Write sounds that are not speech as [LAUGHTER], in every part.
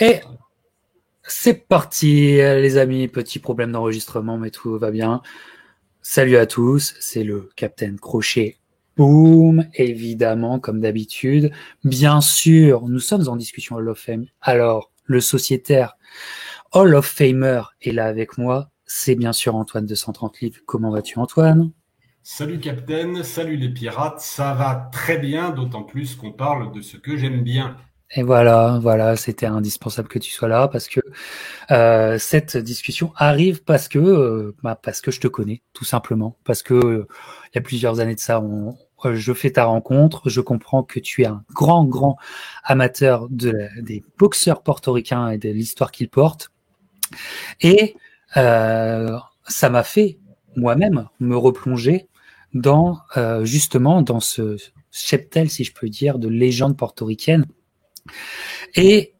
Et c'est parti, les amis. Petit problème d'enregistrement, mais tout va bien. Salut à tous, c'est le Captain Crochet. Boom, évidemment, comme d'habitude. Bien sûr, nous sommes en discussion Hall of Fame. Alors, le sociétaire Hall of Famer est là avec moi. C'est bien sûr Antoine de 130 livres. Comment vas-tu, Antoine? Salut Captain, salut les pirates. Ça va très bien, d'autant plus qu'on parle de ce que j'aime bien. Et voilà, voilà, c'était indispensable que tu sois là parce que euh, cette discussion arrive parce que euh, bah, parce que je te connais, tout simplement, parce que euh, il y a plusieurs années de ça, je fais ta rencontre, je comprends que tu es un grand grand amateur de des boxeurs portoricains et de l'histoire qu'ils portent, et ça m'a fait moi-même me replonger dans justement dans ce cheptel, si je peux dire, de légendes portoricaines et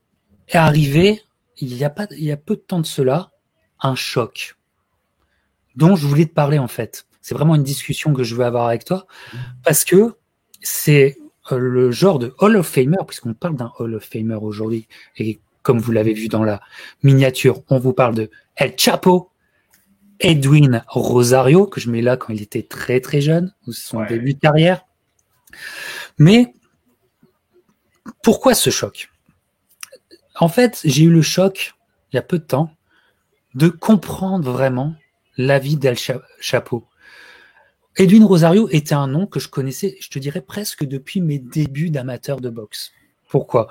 est arrivé, il y a pas, il y a peu de temps de cela, un choc dont je voulais te parler en fait. C'est vraiment une discussion que je veux avoir avec toi parce que c'est euh, le genre de Hall of Famer, puisqu'on parle d'un Hall of Famer aujourd'hui, et comme vous l'avez vu dans la miniature, on vous parle de El Chapo, Edwin Rosario, que je mets là quand il était très très jeune, ou son début de carrière. Mais pourquoi ce choc? En fait, j'ai eu le choc, il y a peu de temps, de comprendre vraiment la vie d'El Chapeau. Edwin Rosario était un nom que je connaissais, je te dirais presque depuis mes débuts d'amateur de boxe. Pourquoi?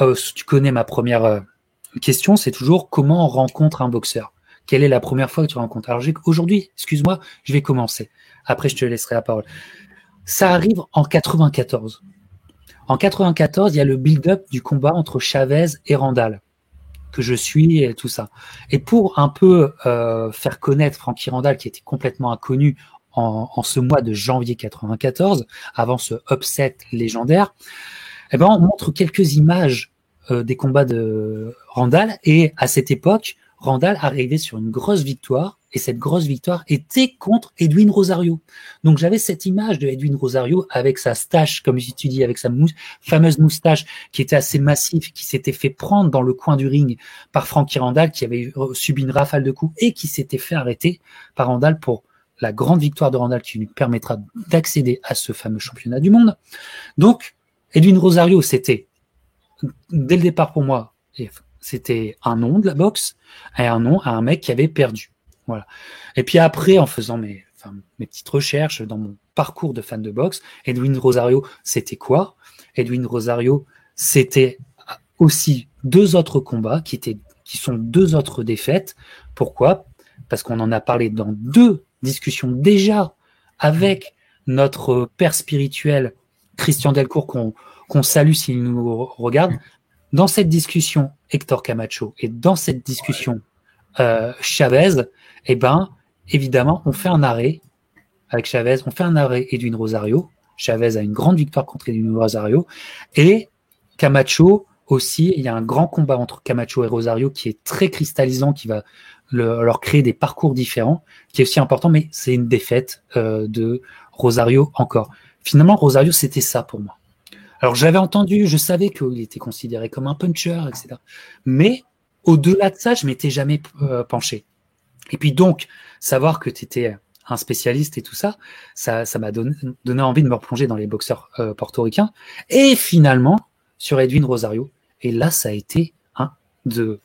Euh, Tu connais ma première euh, question, c'est toujours comment on rencontre un boxeur? Quelle est la première fois que tu rencontres? Alors aujourd'hui, excuse-moi, je vais commencer. Après, je te laisserai la parole. Ça arrive en 94. En 94, il y a le build-up du combat entre Chavez et Randall que je suis et tout ça. Et pour un peu euh, faire connaître Frankie Randall, qui était complètement inconnu en, ce mois de janvier 94, avant ce upset légendaire, eh ben on montre quelques images euh, des combats de Randall. Et à cette époque, Randall arrivait sur une grosse victoire et cette grosse victoire était contre Edwin Rosario. Donc j'avais cette image de Edwin Rosario avec sa stache, comme tu dis, avec sa fameuse moustache qui était assez massive, qui s'était fait prendre dans le coin du ring par Frankie Randall, qui avait subi une rafale de coups et qui s'était fait arrêter par Randall pour la grande victoire de Randall qui lui permettra d'accéder à ce fameux championnat du monde. Donc Edwin Rosario, c'était dès le départ pour moi, c'était un nom de la boxe et un nom à un mec qui avait perdu. Voilà. Et puis après, en faisant mes, enfin, mes petites recherches dans mon parcours de fan de boxe, Edwin Rosario, c'était quoi? Edwin Rosario, c'était aussi deux autres combats qui étaient, qui sont deux autres défaites. Pourquoi? Parce qu'on en a parlé dans deux discussions déjà avec notre père spirituel Christian Delcourt qu'on qu'on salue s'il nous regarde. Dans cette discussion, Hector Camacho et dans cette discussion, euh, Chavez, eh ben, évidemment, on fait un arrêt avec Chavez, on fait un arrêt Edwin Rosario. Chavez a une grande victoire contre Edwin Rosario. Et Camacho aussi, il y a un grand combat entre Camacho et Rosario qui est très cristallisant, qui va leur créer des parcours différents, qui est aussi important, mais c'est une défaite euh, de Rosario encore. Finalement, Rosario, c'était ça pour moi. Alors j'avais entendu, je savais qu'il était considéré comme un puncher, etc. Mais au-delà de ça, je m'étais jamais euh, penché. Et puis donc, savoir que tu étais un spécialiste et tout ça, ça, m'a donné, envie de me replonger dans les boxeurs euh, portoricains. Et finalement, sur Edwin Rosario. Et là, ça a été hein, de,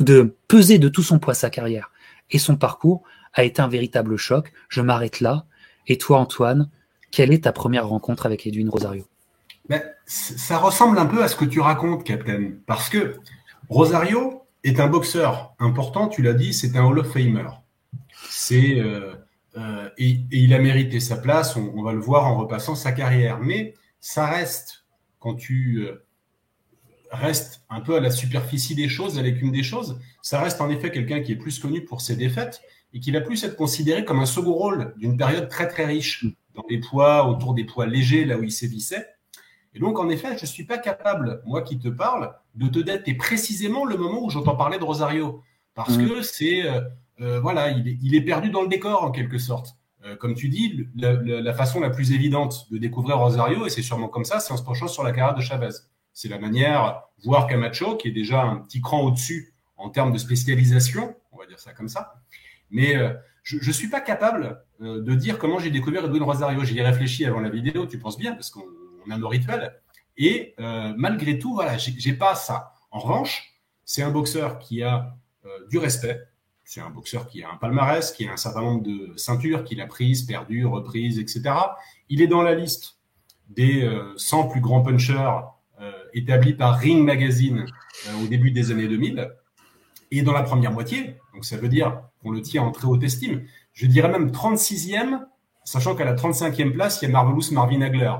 de peser de tout son poids sa carrière. Et son parcours a été un véritable choc. Je m'arrête là. Et toi, Antoine, quelle est ta première rencontre avec Edwin Rosario? Ben, Ça ressemble un peu à ce que tu racontes, Captain. Parce que Rosario est un boxeur important, tu l'as dit, c'est un Hall of Famer. C'est, euh, euh, et, il a mérité sa place, on, va le voir en repassant sa carrière. Mais ça reste, quand tu euh, restes un peu à la superficie des choses, avec une des choses, ça reste en effet quelqu'un qui est plus connu pour ses défaites et qui va plus être considéré comme un second rôle d'une période très très riche dans les poids, autour des poids légers, là où il sévissait. Et donc, en effet, je ne suis pas capable, moi qui te parle, de te dater précisément le moment où j'entends parler de Rosario. Parce mm. que c'est, euh, euh, voilà, il est, perdu dans le décor en quelque sorte. Euh, comme tu dis, la, façon la plus évidente de découvrir Rosario, et c'est sûrement comme ça, c'est en se penchant sur la carrière de Chavez. C'est la manière, voir Camacho, qui est déjà un petit cran au-dessus en termes de spécialisation, on va dire ça comme ça. Mais euh, je ne suis pas capable de dire comment j'ai découvert Edwin Rosario. J'y ai réfléchi avant la vidéo, tu penses bien, parce qu'on a nos rituels. Et euh, malgré tout, voilà, j'ai pas ça. En revanche, c'est un boxeur qui a du respect. C'est un boxeur qui a un palmarès, qui a un certain nombre de ceintures qu'il a prises, perdues, reprises, etc. Il est dans la liste des 100 plus grands punchers établis par Ring Magazine au début des années 2000 et dans la première moitié. Donc ça veut dire qu'on le tient en très haute estime. Je dirais même 36e, sachant qu'à la 35e place, il y a Marvelous Marvin Hagler.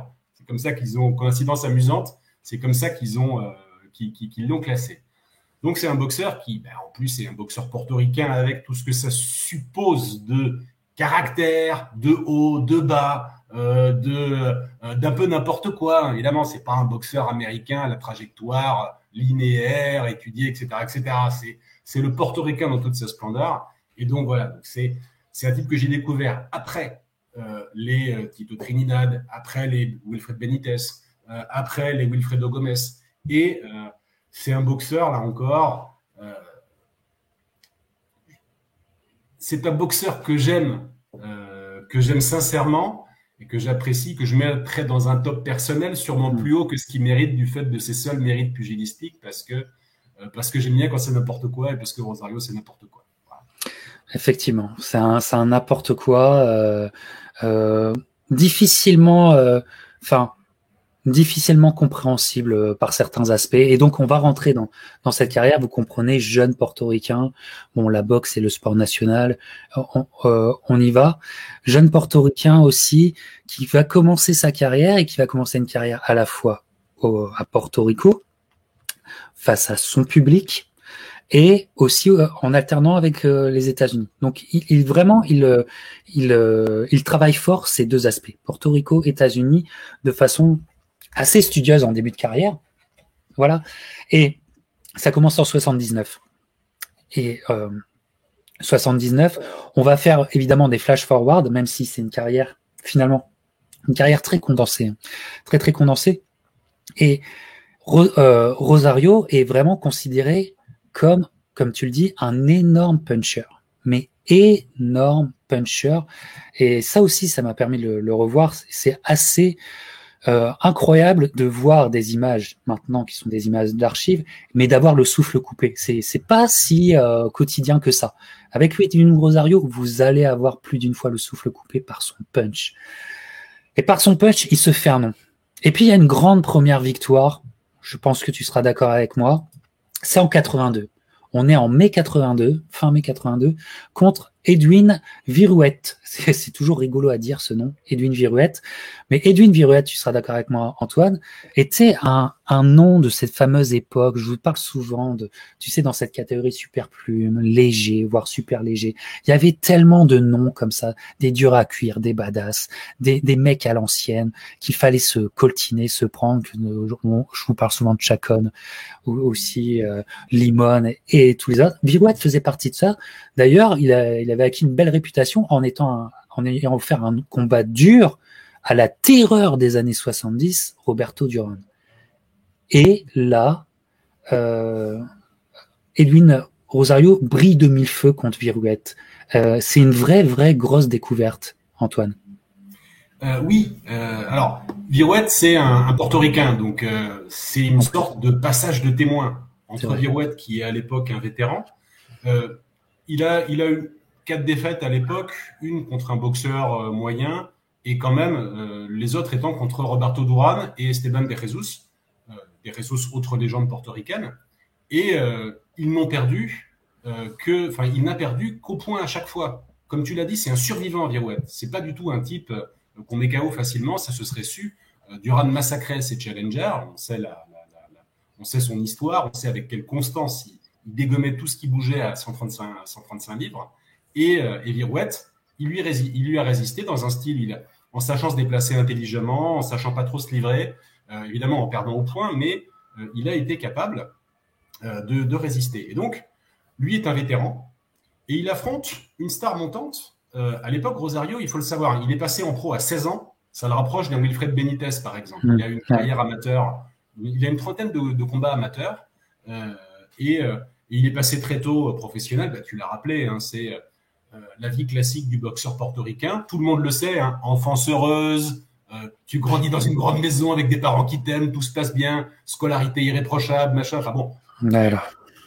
C'est comme ça qu'ils ont, coïncidence amusante, c'est comme ça qu'ils ont, euh, qu'ils, l'ont classé. Donc c'est un boxeur qui, ben, en plus, est un boxeur portoricain avec tout ce que ça suppose de caractère, de haut, de bas, euh, de euh, d'un peu n'importe quoi. Évidemment, c'est pas un boxeur américain à la trajectoire linéaire, étudiée, etc., etc. C'est c'est le portoricain dans toute sa splendeur. Et donc voilà, c'est un type que j'ai découvert après les euh, Tito Trinidad, après les Wilfred Benitez, euh, après les Wilfredo Gomez. Et c'est un boxeur, là encore, c'est un boxeur que j'aime, que j'aime sincèrement et que j'apprécie, que je mettrais dans un top personnel, sûrement mm. plus haut que ce qu'il mérite du fait de ses seuls mérites pugilistiques, parce que euh, parce que j'aime bien quand c'est n'importe quoi et parce que Rosario, c'est n'importe quoi. Effectivement, c'est un, un n'importe quoi. Euh, euh, difficilement, enfin, difficilement compréhensible par certains aspects. Et donc, on va rentrer dans, dans cette carrière. Vous comprenez, jeune portoricain. Bon, la boxe, c'est le sport national. On, on, y va. Jeune portoricain aussi, qui va commencer sa carrière et qui va commencer une carrière à la fois au, à Porto Rico, face à son public et aussi euh, en alternant avec euh, les États-Unis. Donc, il, vraiment, il, euh, il, il travaille fort ces deux aspects, Porto Rico, États-Unis, de façon assez studieuse en début de carrière. Voilà. Et ça commence en 79. Et euh, 79, on va faire évidemment des flash forward, même si c'est une carrière finalement une carrière très condensée, hein. très très condensée. Et Rosario est vraiment considéré comme, comme tu le dis, un énorme puncher, mais énorme puncher. Et ça aussi, ça m'a permis de le, revoir. C'est assez euh, incroyable de voir des images maintenant qui sont des images d'archives, mais d'avoir le souffle coupé. C'est pas si euh, quotidien que ça. Avec Edwin Rosario, vous allez avoir plus d'une fois le souffle coupé par son punch. Et par son punch, il se fait un nom. Et puis il y a une grande première victoire je pense que tu seras d'accord avec moi, c'est en 82. On est en mai 82, fin mai 82, contre Edwin Virouette. [LAUGHS] C'est toujours rigolo à dire ce nom, Edwin Virouette. Mais Edwin Virouette, tu seras d'accord avec moi, Antoine, était un, un nom de cette fameuse époque. Je vous parle souvent de, tu sais, dans cette catégorie super plume, léger, voire super léger. Il y avait tellement de noms comme ça, des durs à cuire, des badass, des, des mecs à l'ancienne, qu'il fallait se coltiner, se prendre. Je vous parle souvent de Chacon, aussi euh, Limon et, tous les autres. Virouette faisait partie de ça. D'ailleurs, il, a, il avait acquis une belle réputation en étant en ayant offert un combat dur à la terreur des années 70, Roberto Duran. Et là, euh, Edwin Rosario brille de mille feux contre Virouette. Euh, c'est une vraie, vraie grosse découverte, Antoine. Euh, oui, alors Virouette, c'est un, portoricain, donc c'est une sorte de passage de témoin entre Virouette, qui est à l'époque un vétéran. il, a, il a eu quatre défaites à l'époque, une contre un boxeur moyen, et quand même les autres étant contre Roberto Duran et Esteban de Jesus des ressources autres légendes portoricaines. Et euh, ils n'ont perdu euh, que, enfin, il n'a perdu qu'au point à chaque fois. Comme tu l'as dit, c'est un survivant Virouette. C'est pas du tout un type euh, qu'on met KO facilement. Ça se serait su. Duran massacrait ses challengers. On sait la, on sait son histoire. On sait avec quelle constance il, dégommait tout ce qui bougeait à 135, 135 livres. Et, et Virouette, il lui, il lui a résisté dans un style, il, en sachant se déplacer intelligemment, en sachant pas trop se livrer, euh, évidemment en perdant au point, mais euh, il a été capable euh, de, résister. Et donc, lui est un vétéran et il affronte une star montante. à l'époque, Rosario, il faut le savoir, il est passé en pro à 16 ans. Ça le rapproche d'un Wilfred Benitez, par exemple. Il a une carrière amateur il a une trentaine de, combats amateurs et, il est passé très tôt professionnel. Bah, tu l'as rappelé, hein, c'est la vie classique du boxeur portoricain. Tout le monde le sait, hein, enfance heureuse, tu grandis dans une grande maison avec des parents qui t'aiment, tout se passe bien, scolarité irréprochable, machin. Enfin bon.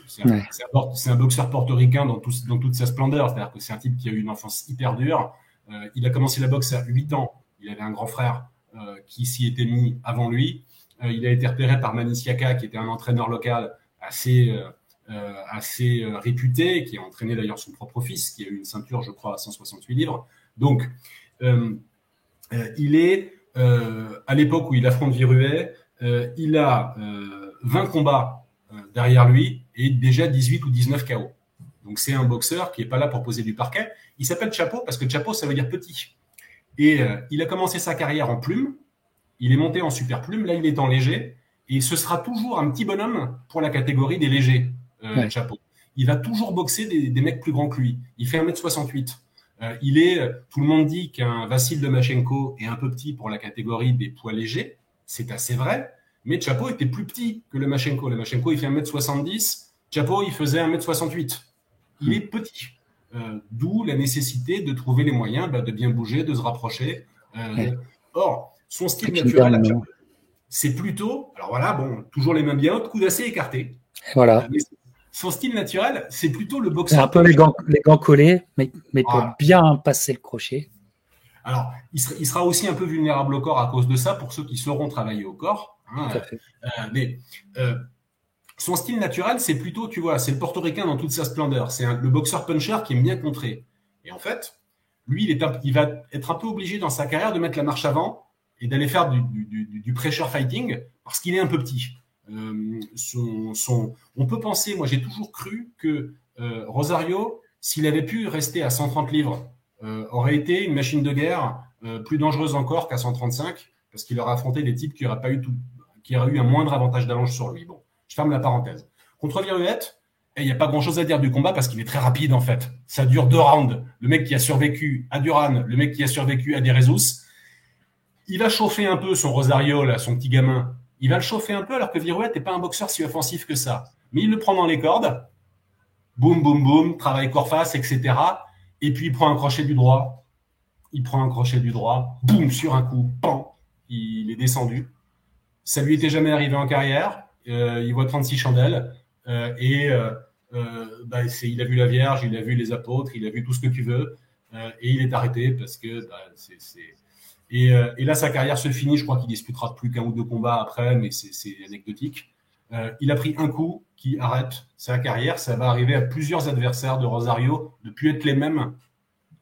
C'est un, boxeur portoricain dans, dans toute sa splendeur. C'est-à-dire que c'est un type qui a eu une enfance hyper dure. Euh, il a commencé la boxe à 8 ans. Il avait un grand frère euh, qui s'y était mis avant lui. Euh, il a été repéré par Manisiaka, qui était un entraîneur local assez, assez réputé, qui a entraîné d'ailleurs son propre fils, qui a eu une ceinture, je crois, à 168 livres. Donc, il est, à l'époque où il affronte Viruet, il a 20 combats derrière lui et déjà 18 ou 19 KO. Donc c'est un boxeur qui est pas là pour poser du parquet. Il s'appelle Chapeau parce que Chapeau ça veut dire petit. Et euh, il a commencé sa carrière en plume. Il est monté en super plume. Là il est en léger. Et ce sera toujours un petit bonhomme pour la catégorie des légers, euh, Chapeau. Il va toujours boxer des, mecs plus grands que lui. Il fait 1m68. Euh, il est, tout le monde dit qu'un Vassil de Machenko est un peu petit pour la catégorie des poids légers. C'est assez vrai. Mais Chapo était plus petit que le Machenko. Le Machenko, il fait 1m70. Chapo, il faisait 1m68. Il est petit. Euh, d'où la nécessité de trouver les moyens bah, de bien bouger, de se rapprocher. Euh, or, son style naturel, c'est plutôt, alors voilà, bon, toujours les mains bien hautes, coudes assez écartés. Voilà. Euh, son style naturel, c'est plutôt le boxeur. Un peu les gants, les gants collés, mais, mais pour bien passer le crochet. Alors, il sera, aussi un peu vulnérable au corps à cause de ça pour ceux qui sauront travailler au corps. Hein, euh, mais euh, son style naturel, c'est plutôt, tu vois, c'est le portoricain dans toute sa splendeur. C'est le boxeur puncher qui aime bien contrer. Et en fait, lui, il, est il va être un peu obligé dans sa carrière de mettre la marche avant et d'aller faire du, du, pressure fighting parce qu'il est un peu petit. Euh, on peut penser, moi j'ai toujours cru que Rosario, s'il avait pu rester à 130 livres, aurait été une machine de guerre plus dangereuse encore qu'à 135 parce qu'il aurait affronté des types qui n'auraient pas eu qui eu un moindre avantage d'allonge sur lui. Bon, je ferme la parenthèse. Contre Viruette, il n'y a pas grand-chose à dire du combat parce qu'il est très rapide en fait. Ça dure deux rounds. Le mec qui a survécu à Duran, le mec qui a survécu à Derezus, il va chauffer un peu son Rosario, son petit gamin. Il va le chauffer un peu alors que Viruette n'est pas un boxeur si offensif que ça. Mais il le prend dans les cordes. Boum, boum, boum, travail corps-face, etc. Et puis il prend un crochet du droit. Il prend un crochet du droit. Boum, sur un coup. Pan. Il est descendu. Ça lui était jamais arrivé en carrière. Euh, il voit 36 chandelles euh, et euh, bah, il a vu la Vierge, il a vu les apôtres, il a vu tout ce que tu veux et il est arrêté parce que bah, c'est et, et, là, sa carrière se finit. Je crois qu'il disputera plus qu'un ou deux combats après, mais c'est anecdotique. Euh, il a pris un coup qui arrête sa carrière. Ça va arriver à plusieurs adversaires de Rosario de plus être les mêmes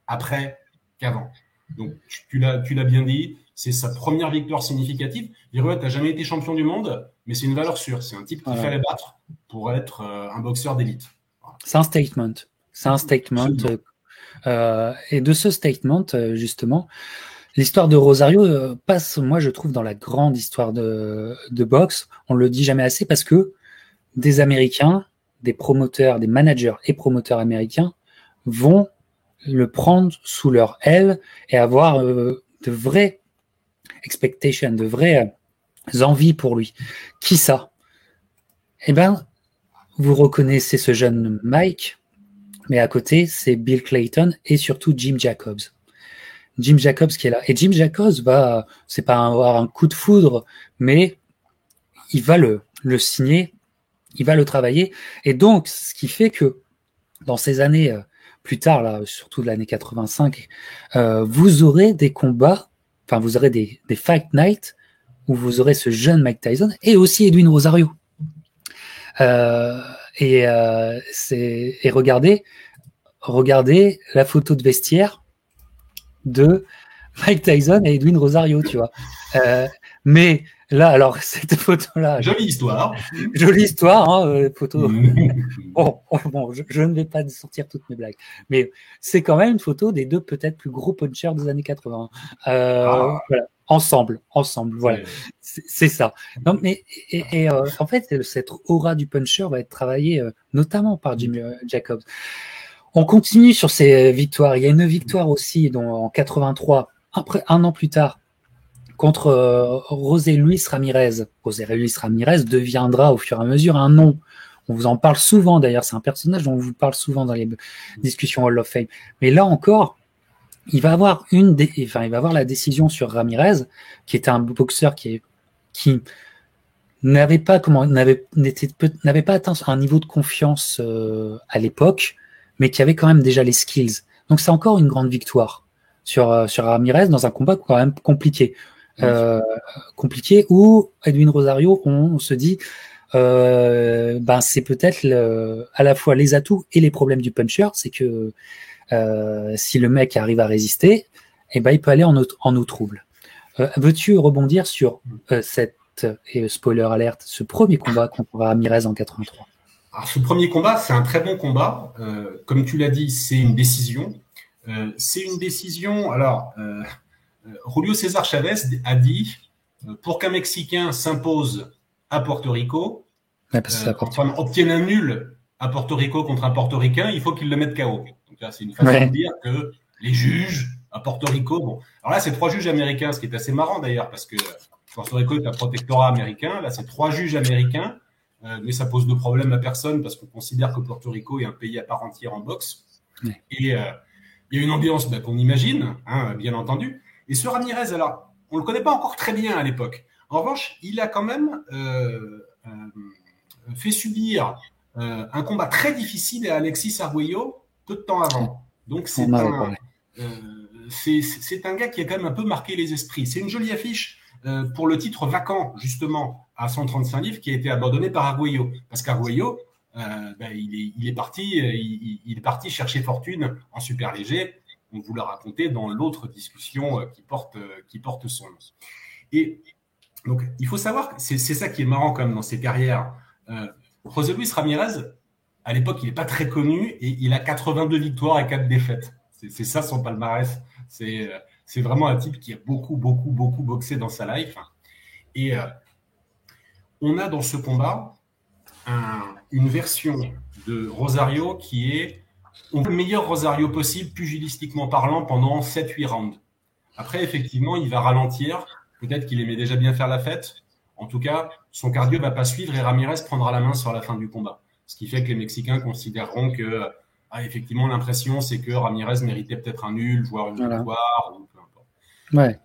après qu'avant. Donc, tu l'as bien dit. C'est sa première victoire significative. Viruet n'a jamais été champion du monde, mais c'est une valeur sûre. C'est un type qu'il fallait battre pour être euh, un boxeur d'élite. C'est un statement. C'est un statement. Euh, et de ce statement, euh, justement, l'histoire de Rosario passe, moi, je trouve, dans la grande histoire de, boxe. On le dit jamais assez parce que des Américains, des promoteurs, des managers et promoteurs américains vont le prendre sous leur aile et avoir de vrais expectation, de vraies euh, envies pour lui. Qui ça? Eh bien, vous reconnaissez ce jeune Mike, mais à côté, c'est Bill Clayton et surtout Jim Jacobs. Jim Jacobs qui est là. Et Jim Jacobs va, c'est pas avoir un coup de foudre, mais il va le, le signer, il va le travailler. Et donc, ce qui fait que dans ces années euh, plus tard, là, surtout de l'année 85, euh, vous aurez des combats enfin, vous aurez des, Fight Night où vous aurez ce jeune Mike Tyson et aussi Edwin Rosario. Euh, et, euh, et regardez, regardez la photo de vestiaire de Mike Tyson et Edwin Rosario, tu vois. Euh, mais là, alors, [LAUGHS] cette photo-là. Jolie histoire. Jolie histoire, hein, euh, photo. [LAUGHS] bon, bon je, ne vais pas sortir toutes mes blagues. Mais c'est quand même une photo des deux peut-être plus gros punchers des années 80. Euh, ah. voilà. Ensemble, ensemble, voilà. C'est ça. Non, mais et, euh, en fait, cette aura du puncher va être travaillée notamment par Jimmy Jacobs. On continue sur ces victoires. Il y a une victoire aussi dont, en 83, après un an plus tard, contre José Luis Ramirez. José Luis Ramirez deviendra au fur et à mesure un nom. On vous en parle souvent d'ailleurs, c'est un personnage dont on vous parle souvent dans les discussions Hall of Fame. Mais là encore, il va avoir une, enfin, il va avoir la décision sur Ramirez, qui était un boxeur qui n'avait pas comment, n'avait, n'avait pas atteint un niveau de confiance euh, à l'époque, mais qui avait quand même déjà les skills. Donc c'est encore une grande victoire sur euh, sur Ramirez dans un combat quand même compliqué, euh, compliqué où Edwin Rosario, on se dit euh, ben c'est peut-être à la fois les atouts et les problèmes du puncher, c'est que euh, si le mec arrive à résister, eh ben il peut aller en eau, en eau trouble. Euh, veux-tu rebondir sur euh, cette et spoiler alerte, ce premier combat contre Ramirez en 83 Alors ce premier combat, c'est un très bon combat. comme tu l'as dit, c'est une décision. c'est une décision. Alors, Julio César Chavez a dit pour qu'un Mexicain s'impose à Porto Rico, ouais, enfin, obtienne un nul à Porto Rico contre un portoricain, il faut qu'il le mette KO. Donc là, c'est une façon de dire que les juges à Porto Rico, bon, alors là, c'est trois juges américains, ce qui est assez marrant d'ailleurs, parce que Porto Rico est un protectorat américain. Là, c'est trois juges américains, euh, mais ça pose de problème à personne parce qu'on considère que Porto Rico est un pays à part entière en boxe. Et euh, il y a une ambiance bah, qu'on imagine, hein, bien entendu. Et ce Ramirez, alors, on le connaît pas encore très bien à l'époque. En revanche, il a quand même euh, euh, fait subir euh, un combat très difficile à Alexis Arguello peu de temps avant. Donc c'est un, c'est un gars qui a quand même un peu marqué les esprits. C'est une jolie affiche pour le titre vacant, justement, à 135 livres, qui a été abandonné par Arguello. Parce qu'Arguello, ben, il, est, parti, il, est parti chercher fortune en super léger. On vous l'a raconté dans l'autre discussion qui porte, qui porte son nom. Et donc, il faut savoir, c'est ça qui est marrant quand même dans ses carrières. Euh, José Luis Ramirez, à l'époque, il n'est pas très connu et il a 82 victoires et 4 défaites. C'est ça son palmarès. C'est vraiment un type qui a beaucoup, beaucoup, beaucoup boxé dans sa life. Et euh, on a dans ce combat une version de Rosario qui est le meilleur Rosario possible, pugilistiquement parlant, pendant 7-8 rounds. Après, effectivement, il va ralentir Peut-être qu'il aimait déjà bien faire la fête. En tout cas, son cardio va pas suivre et Ramirez prendra la main sur la fin du combat. Ce qui fait que les Mexicains considéreront que, ah, effectivement, l'impression, c'est que Ramirez méritait peut-être un nul, voire une victoire, ou peu importe. Ouais.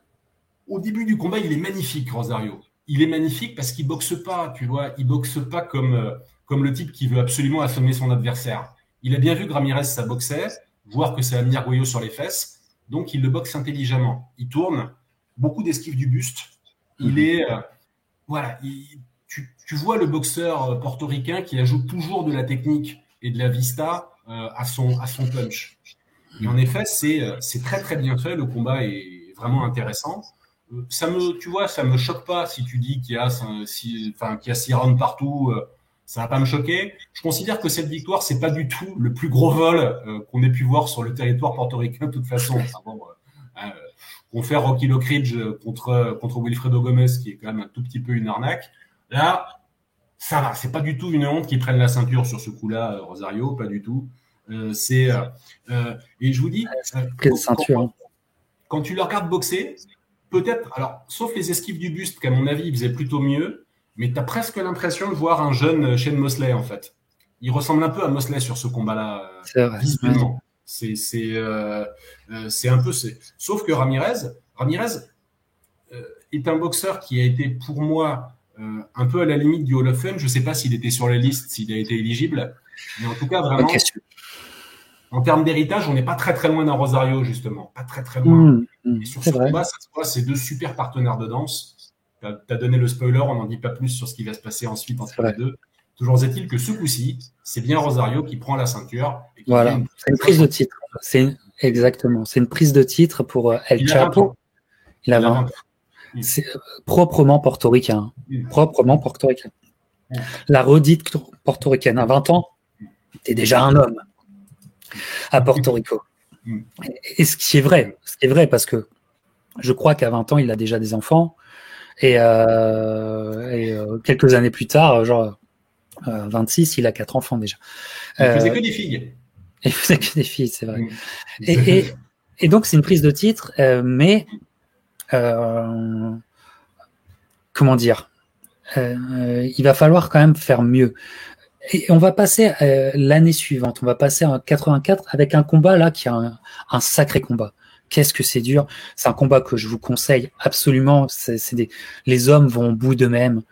Au début du combat, il est magnifique, Rosario. Il est magnifique parce qu'il boxe pas, tu vois. Il boxe pas comme, euh, comme le type qui veut absolument assommer son adversaire. Il a bien vu que Ramirez, ça boxait, voir que ça a mis Arguello sur les fesses. Donc, il le boxe intelligemment. Il tourne, beaucoup d'esquives du buste. Il mhm. est, euh, voilà, tu, vois le boxeur euh, portoricain qui ajoute toujours de la technique et de la vista à, son, à son punch. Et en effet, c'est très très bien fait. Le combat est vraiment intéressant. Ça me, tu vois, ça me choque pas si tu dis qu'il y a enfin, qu'il y a six rounds partout. ça va pas me choquer. Je considère que cette victoire, c'est pas du tout le plus gros vol qu'on ait pu voir sur le territoire portoricain de toute façon on fait Rocky Lockridge contre, contre Wilfredo Gomez, qui est quand même un tout petit peu une arnaque. Là, ça va, c'est pas du tout une honte qu'ils prennent la ceinture sur ce coup-là, Rosario, pas du tout. Euh, c'est euh, et je vous dis, Quelle ceinture hein. quand, tu le regardes boxer, peut-être, alors sauf les esquives du buste, qu'à mon avis il faisait plutôt mieux, mais tu as presque l'impression de voir un jeune Shane Mosley en fait. Il ressemble un peu à Mosley sur ce combat-là, visiblement. C'est euh, euh, c'est un peu. Sauf que Ramirez, Ramirez euh, est un boxeur qui a été pour moi un peu à la limite du Hall of Fame. Je ne sais pas s'il était sur la liste, s'il a été éligible, mais en tout cas vraiment. En termes d'héritage, on n'est pas très très loin d'un Rosario justement, pas très très loin. Mmh, mmh, Et sur ce combat, ça se voit, c'est deux super partenaires de danse. Tu as, donné le spoiler, on n'en dit pas plus sur ce qui va se passer ensuite entre les deux. Toujours est-il que ce coup-ci, c'est bien Rosario qui prend la ceinture. voilà, c'est une prise de titre. C'est exactement, c'est une prise de titre pour euh, El Chapo. Il a 20. C'est euh, proprement portoricain, proprement portoricain. La redite portoricaine à 20 ans, t'es déjà un homme à Porto Rico. Et ce qui est vrai, ce qui est vrai parce que je crois qu'à 20 ans, il a déjà des enfants. Et, euh, et quelques années plus tard, genre 26, euh, il a quatre enfants déjà. Il faisait que des filles. [LAUGHS] Il faisait que des filles, c'est vrai. Et, et, donc, c'est une prise de titre, euh, mais comment dire? Il va falloir quand même faire mieux. Et on va passer l'année suivante, on va passer en 84 avec un combat là qui a un, sacré combat. Qu'est-ce que c'est dur? C'est un combat que je vous conseille absolument. Des, les hommes vont au bout d'eux-mêmes.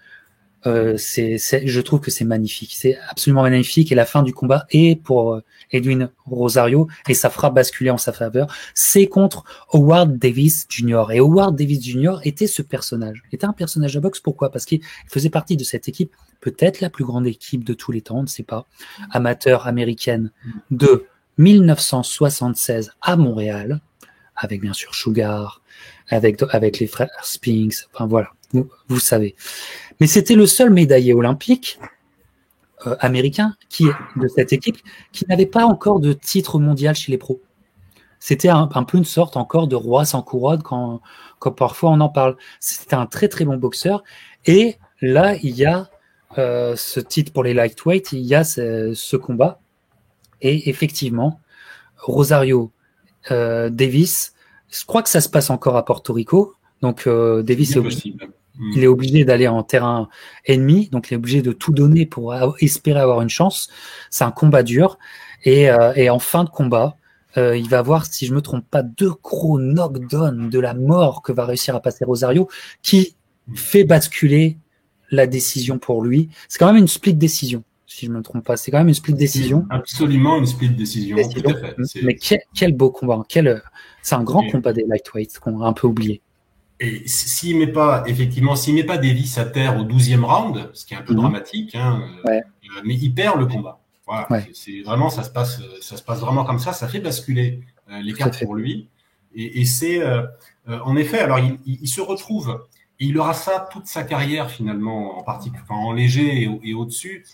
Euh, c'est, je trouve que c'est magnifique. C'est absolument magnifique. Et la fin du combat est pour euh, Edwin Rosario et ça fera basculer en sa faveur. C'est contre Howard Davis Jr. Et Howard Davis Jr. était ce personnage. Était un personnage de boxe. Pourquoi? Parce qu'il faisait partie de cette équipe, peut-être la plus grande équipe de tous les temps, on ne sait pas, amateur américaine de 1976 à Montréal, avec bien sûr Sugar, avec, avec les frères Spinks. Enfin voilà, vous, vous savez. Mais c'était le seul médaillé olympique euh, américain qui de cette équipe qui n'avait pas encore de titre mondial chez les pros. C'était un, peu une sorte encore de roi sans couronne quand, quand parfois on en parle. C'était un très très bon boxeur. Et là, il y a euh, ce titre pour les lightweight, il y a ce, combat. Et effectivement, Rosario euh, Davis, je crois que ça se passe encore à Porto Rico. Donc Davis est, est Hmm. Il est obligé d'aller en terrain ennemi, donc il est obligé de tout donner pour espérer avoir une chance. C'est un combat dur. Et, euh, et en fin de combat, euh, il va avoir, si je me trompe pas, deux gros knockdowns de la mort que va réussir à passer Rosario, qui fait basculer la décision pour lui. C'est quand même une split décision, si je me trompe pas. C'est quand même une split décision. Absolument une split décision. Tout à fait. Mais quel, quel, beau combat. Quel, c'est un grand combat des lightweights qu'on a un peu oublié. Et s'il met pas, effectivement, s'il met pas Davis à terre au 12e round, ce qui est un peu mhm. dramatique, hein, euh, mais il perd le combat. Voilà, c'est vraiment, ça se passe, ça se passe vraiment comme ça. Ça fait basculer euh, les cartes pour lui. Et, et c'est, euh, en effet, alors il, il, se retrouve et il aura ça toute sa carrière finalement, en particulier, enfin, en léger et, et au-dessus.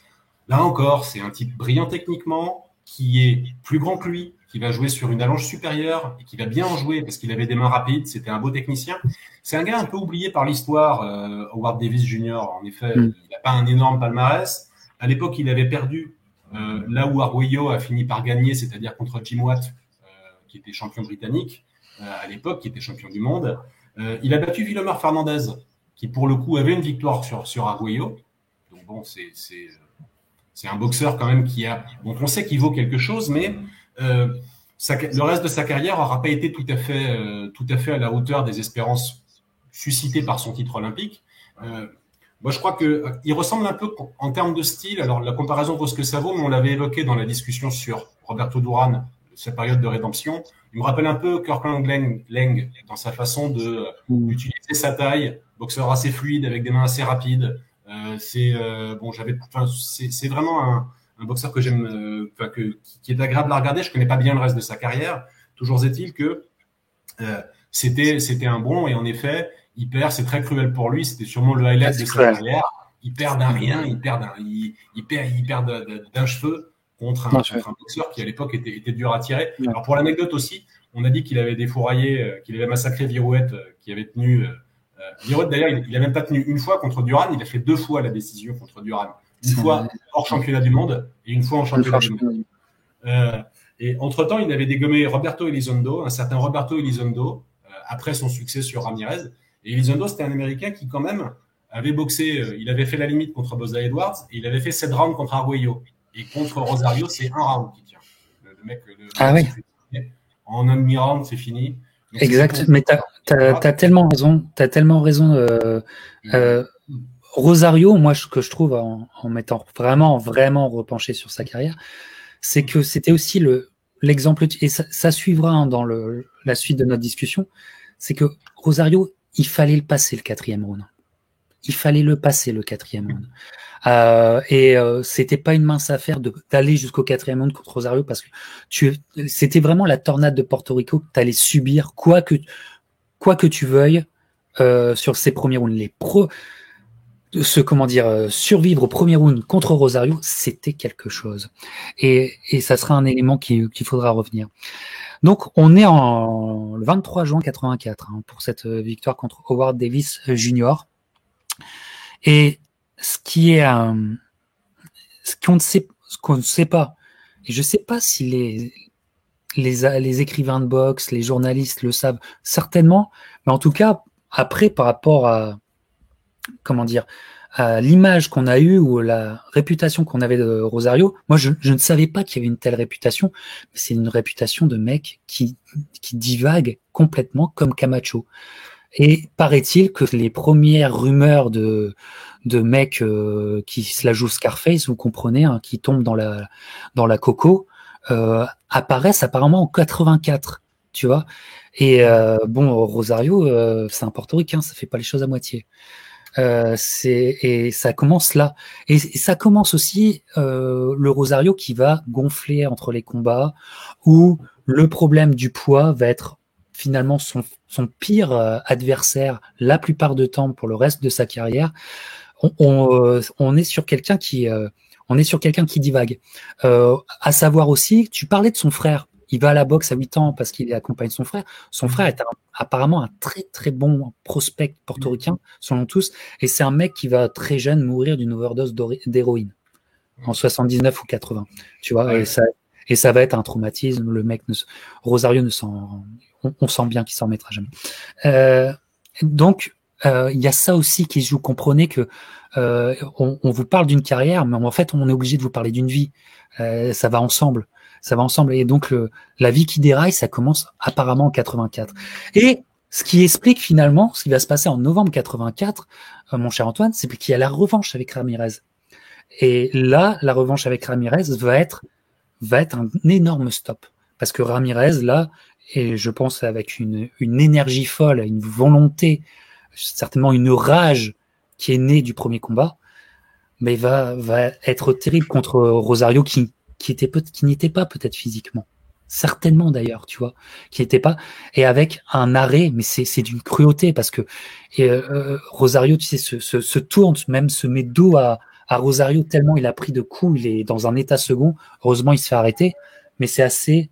Là encore, c'est un type brillant techniquement, qui est plus grand que lui, qui va jouer sur une allonge supérieure et qui va bien en jouer parce qu'il avait des mains rapides, c'était un beau technicien. C'est un gars un peu oublié par l'histoire, euh, Howard Davis Jr. En effet, mm. il n'a pas un énorme palmarès. À l'époque, il avait perdu euh, là où Arguello a fini par gagner, c'est-à-dire contre Jim Watt, euh, qui était champion britannique euh, à l'époque, qui était champion du monde. Euh, il a battu Villemar Fernandez, qui pour le coup avait une victoire sur, sur Arguello. Donc bon, c'est c'est un boxeur quand même qui a. Donc on sait qu'il vaut quelque chose, mais euh, le reste de sa carrière n'aura pas été tout à fait, euh, tout à fait à la hauteur des espérances suscitées par son titre olympique. Euh, moi, je crois que il ressemble un peu en termes de style. Alors, la comparaison vaut ce que ça vaut, mais on l'avait évoqué dans la discussion sur Roberto Duran, sa période de rédemption. Il me rappelle un peu Kirkland Leng dans sa façon de d'utiliser sa taille, boxeur assez fluide avec des mains assez rapides. c'est bon, j'avais, c'est vraiment un, un boxeur que j'aime, euh, que, qui est agréable à regarder. Je connais pas bien le reste de sa carrière. Toujours est-il que euh, c'était c'était un bon et en effet, il perd. C'est très cruel pour lui. C'était sûrement le highlight de sa carrière. Il perd d'un rien. Il perd d'un il, il, perd il perd d'un cheveu contre un, contre un, boxeur qui à l'époque était, était dur à tirer. Alors pour l'anecdote aussi, on a dit qu'il avait défouraillé, euh, qu'il avait massacré Virouette, qui avait tenu. Euh, Virouette d'ailleurs, il, il a même pas tenu une fois contre Duran. Il a fait deux fois la décision contre Duran une fois hors championnat du monde et une fois en championnat du monde. Euh, et entre-temps, il avait dégommé Roberto Elizondo, un certain Roberto Elizondo, euh, après son succès sur Ramirez. Et Elizondo, c'était un Américain qui, quand même, avait boxé, euh, il avait fait la limite contre Boza Edwards, et il avait fait 7 rounds contre Arguello. Et contre Rosario, c'est un round qui tient. Le, mec, le, ah oui. En un demi-round, c'est fini. exact, mais tu as, tellement raison. Tu as tellement raison. Euh, Rosario, moi, ce que je trouve en, mettant vraiment, vraiment repenché sur sa carrière, c'est que c'était aussi le l'exemple et ça, suivra hein, dans le, la suite de notre discussion, c'est que Rosario, il fallait le passer le quatrième round. Il fallait le passer le quatrième round. Euh, et euh, c'était pas une mince affaire d'aller jusqu'au quatrième round contre Rosario parce que tu c'était vraiment la tornade de Porto Rico que tu allais subir quoi que quoi que tu veuilles euh, sur ces premiers rounds. Les pro, ce comment dire euh, survivre au premier round contre Rosario, c'était quelque chose. Et, et ça sera un élément qu'il faudra revenir. Donc on est en le 23 juin 84 hein, pour cette euh, victoire contre Howard Davis euh, Jr. Et ce qui est ce qu'on ne sait ce qu'on ne sait pas et je sais pas si les les, les écrivains de boxe, les journalistes le savent certainement, mais en tout cas après, par rapport à, comment dire, à l'image qu'on a eue ou la réputation qu'on avait de Rosario, moi je, ne savais pas qu'il y avait une telle réputation, mais c'est une réputation de mec qui, divague complètement comme Camacho. Et paraît-il que les premières rumeurs de, de mecs euh, qui se la jouent Scarface, vous comprenez, hein, qui tombent dans la, coco, euh, apparaissent apparemment en 84, tu vois. Et euh, bon, Rosario, euh, c'est un portoricain, ça fait pas les choses à moitié. Euh, et ça commence là. Et, ça commence aussi euh, le Rosario qui va gonfler entre les combats où le problème du poids va être finalement son, son pire euh, adversaire la plupart du temps pour le reste de sa carrière. On, on, on est sur quelqu'un qui on est sur quelqu'un qui divague. À savoir aussi tu parlais de son frère il va à la boxe à 8 ans parce qu'il accompagne son frère. Son mmh. frère est apparemment un très très bon prospect portoricain, mmh. selon tous, et c'est un mec qui va très jeune mourir d'une overdose d'héroïne en 79 ou 80. Tu vois, et, ça, et ça va être un traumatisme. Le mec, ne, Rosario ne s'en, on, sent bien qu'il s'en mettra jamais. Euh, donc, euh, il y a ça aussi qui joue. Comprenez que euh, on, on, vous parle d'une carrière, mais en fait, on est obligé de vous parler d'une vie. Euh, ça va ensemble ça va ensemble. Et donc, le, la vie qui déraille, ça commence apparemment en 84. Et ce qui explique finalement ce qui va se passer en novembre 84, euh, mon cher Antoine, c'est qu'il y a la revanche avec Ramirez. Et là, la revanche avec Ramirez va être, va être un énorme stop. Parce que Ramirez, là, et je pense avec une, une énergie folle, une volonté, certainement une rage qui est née du premier combat, mais va, va être terrible contre Rosario qui, qui était qui n'était pas peut-être physiquement certainement d'ailleurs, tu vois, qui n'était pas, et avec un arrêt, mais c'est, c'est d'une cruauté parce que euh, Rosario, tu sais, se, se, se, tourne, même se met dos à, à Rosario tellement il a pris de coups, il est dans un état second. Heureusement, il se fait arrêter, mais c'est assez,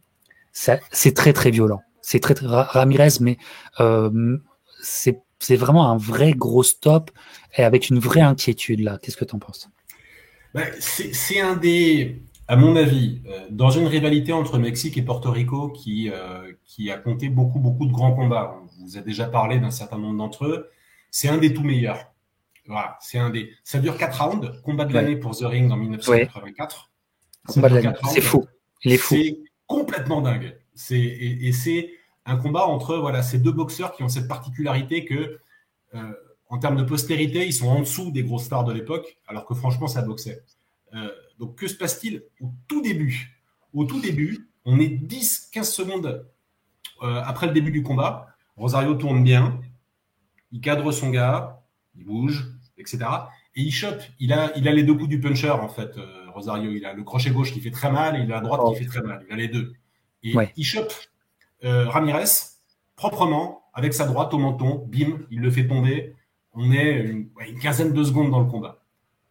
c'est, très très violent. C'est très, très Ramirez, mais euh, c'est, c'est vraiment un vrai gros stop et avec une vraie inquiétude là. Qu'est-ce que tu en penses c'est, c'est un des à mon avis, euh, dans une rivalité entre Mexique et Porto Rico qui, euh, qui a compté beaucoup, beaucoup de grands combats, on vous a déjà parlé d'un certain nombre d'entre eux, c'est un des tout meilleurs. Voilà, c'est un des. Ça dure quatre rounds, combat de l'année pour The Ring en 1984. C'est fou. Il est fou. C'est complètement dingue. C'est et, et c'est un combat entre voilà ces deux boxeurs qui ont cette particularité que euh, en termes de postérité, ils sont en dessous des grosses stars de l'époque, alors que franchement, ça boxait. Euh, donc, que se passe-t-il au tout début? Au tout début, on est 10-15 secondes euh, après le début du combat. Rosario tourne bien, il cadre son gars, il bouge, etc. Et il chope. Il a, il a les deux coups du puncher, en fait, euh, Rosario. Il a le crochet gauche qui fait très mal et il a la droite qui fait très mal. Il a les deux. Et il chope Ramirez proprement avec sa droite au menton. Bim, il le fait tomber. On est une quinzaine de secondes dans le combat.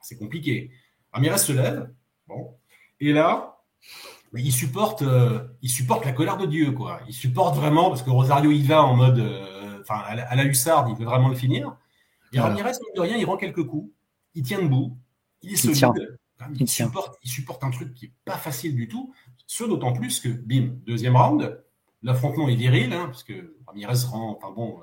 C'est compliqué. Ramirez se lève, bon, et là, il supporte, euh, il supporte la colère de Dieu, quoi. Il supporte vraiment parce que Rosario il va en mode, euh, enfin, à, la hussarde, il veut vraiment le finir. Et Ramirez, mine de rien, il rend quelques coups, il tient debout, il est solide. Il, supporte, il supporte un truc qui est pas facile du tout. Ce d'autant plus que, bim, deuxième round, l'affrontement est viril, hein, parce que Ramirez rend, enfin bon,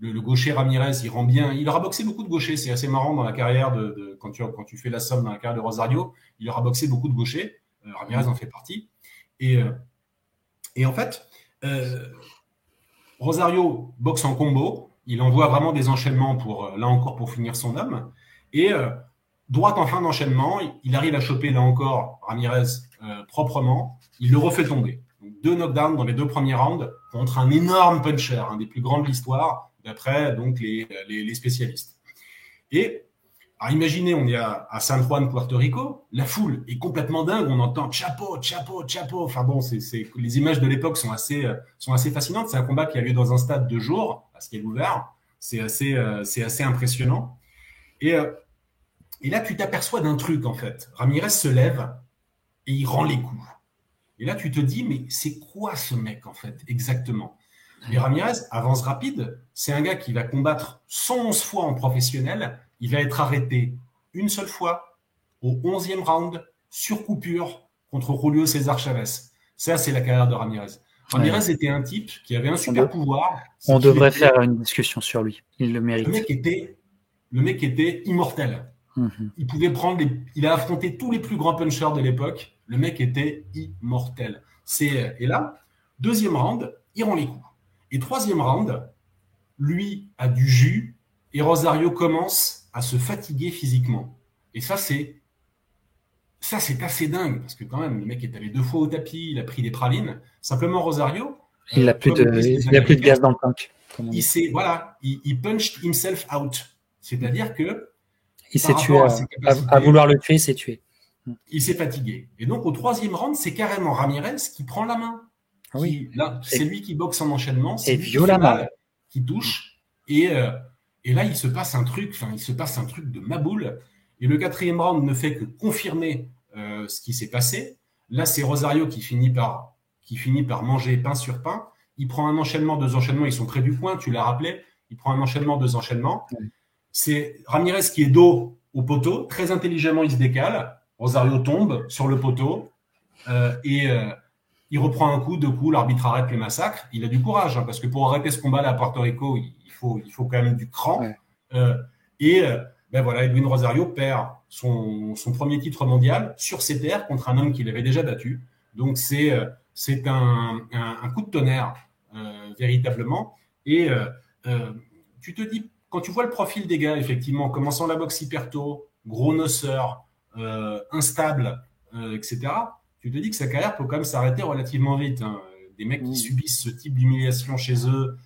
le, gaucher Ramirez, il rend bien. Il aura boxé beaucoup de gauchers. C'est assez marrant dans la carrière de, quand, tu, quand tu fais la somme dans la carrière de Rosario. Il aura boxé beaucoup de gauchers. Euh, Ramirez en fait partie. Et, euh, et en fait, euh, Rosario boxe en combo. Il envoie vraiment des enchaînements pour, là encore, pour finir son homme. Et droite en fin d'enchaînement, il arrive à choper là encore Ramirez proprement. Il le refait tomber. deux knockdowns dans les deux premiers rounds contre un énorme puncher, un des plus grands de l'histoire d'après donc les, spécialistes. Et alors imaginez, on est à, à, San Juan, Puerto Rico, la foule est complètement dingue, on entend chapeau, chapeau, chapeau. Enfin bon, c'est, les images de l'époque sont assez, sont assez fascinantes. C'est un combat qui a lieu dans un stade de jour, à est ouvert. C'est assez, c'est assez impressionnant. Et, et là, tu t'aperçois d'un truc en fait. Ramirez se lève et il rend les coups. Et là, tu te dis, mais c'est quoi ce mec en fait exactement? Mais Ramirez, avance rapide, c'est un gars qui va combattre 111 fois en professionnel. Il va être arrêté une seule fois au 11e round sur coupure contre Julio César Chavez. Ça, c'est la carrière de Ramirez. Ramirez était un type qui avait un super pouvoir. On devrait faire une discussion sur lui. Il le mérite. Le mec était, le mec était immortel. Mhm. Il pouvait prendre il a affronté tous les plus grands punchers de l'époque. Le mec était immortel. C'est, et là, deuxième round, il rend les coups. Et troisième round, lui a du jus et Rosario commence à se fatiguer physiquement. Et ça, c'est ça, c'est assez dingue parce que quand même, le mec est allé deux fois au tapis, il a pris des pralines. Simplement, Rosario, il n'a plus, de, il a plus de gaz dans le tank. Il s'est voilà, il, il, punched himself out, c'est-à-dire que il s'est tué à, vouloir le tuer, il s'est tué. Il s'est fatigué. Et donc au troisième round, c'est carrément Ramirez qui prend la main. Oui. c'est lui qui boxe en enchaînement, c'est violemment. qui, touche. Et, euh, et là, il se passe un truc, enfin, il se passe un truc de maboule. Et le quatrième round ne fait que confirmer euh, ce qui s'est passé. Là, c'est Rosario qui finit par qui finit par manger pain sur pain. Il prend un enchaînement, deux enchaînements, ils sont près du point, tu l'as rappelé. Il prend un enchaînement, deux enchaînements. C'est Ramirez qui est dos au poteau, très intelligemment, il se décale. Rosario tombe sur le poteau euh, et il reprend un coup, deux coups, l'arbitre arrête le massacre. Il a du courage, hein, parce que pour arrêter ce combat-là à Porto Rico, il, faut, il faut quand même du cran. Euh, et ben voilà, Edwin Rosario perd son, son, premier titre mondial sur ses terres contre un homme qu'il avait déjà battu. Donc c'est c'est un, un, coup de tonnerre euh, véritablement. Et euh, euh, tu te dis, quand tu vois le profil des gars, effectivement, commençant la boxe hyper tôt, gros noceur, instable, etc., tu te dis que sa carrière peut quand même s'arrêter relativement vite. Hein. Des mecs qui subissent ce type d'humiliation chez eux,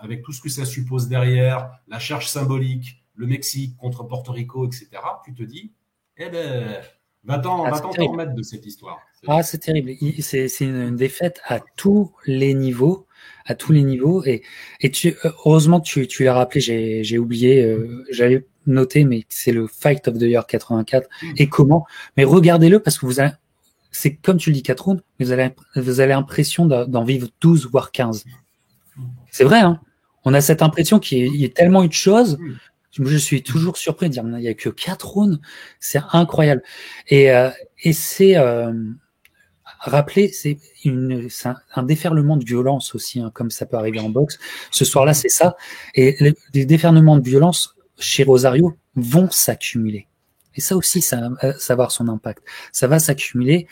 avec tout ce que ça suppose derrière, la charge symbolique, le Mexique contre Porto Rico, etc., tu te dis, eh ben, Va-t'en ah, remettre de cette histoire. Ah, c'est terrible. C'est une défaite à tous les niveaux, à tous les niveaux. Et, et tu, euh, heureusement tu, tu l'as rappelé, j'ai oublié, euh, j'avais noté, mais c'est le Fight of the Year 84. Mm. Et comment? Mais regardez-le parce que vous allez, c'est comme tu le dis, 4 rounds, vous avez, vous avez l'impression d'en vivre 12 voire 15. C'est vrai, hein On a cette impression qu'il y, a tellement eu de choses mm je suis toujours surpris de dire, il n'y a que quatre rounds, c'est incroyable. Et, euh, et c'est euh, rappeler, c'est une, un, un, déferlement de violence aussi, hein, comme ça peut arriver en boxe. Ce soir-là, c'est ça. Et les, déferlements de violence chez Rosario vont s'accumuler. Et ça aussi, ça, va avoir son impact. Ça va s'accumuler.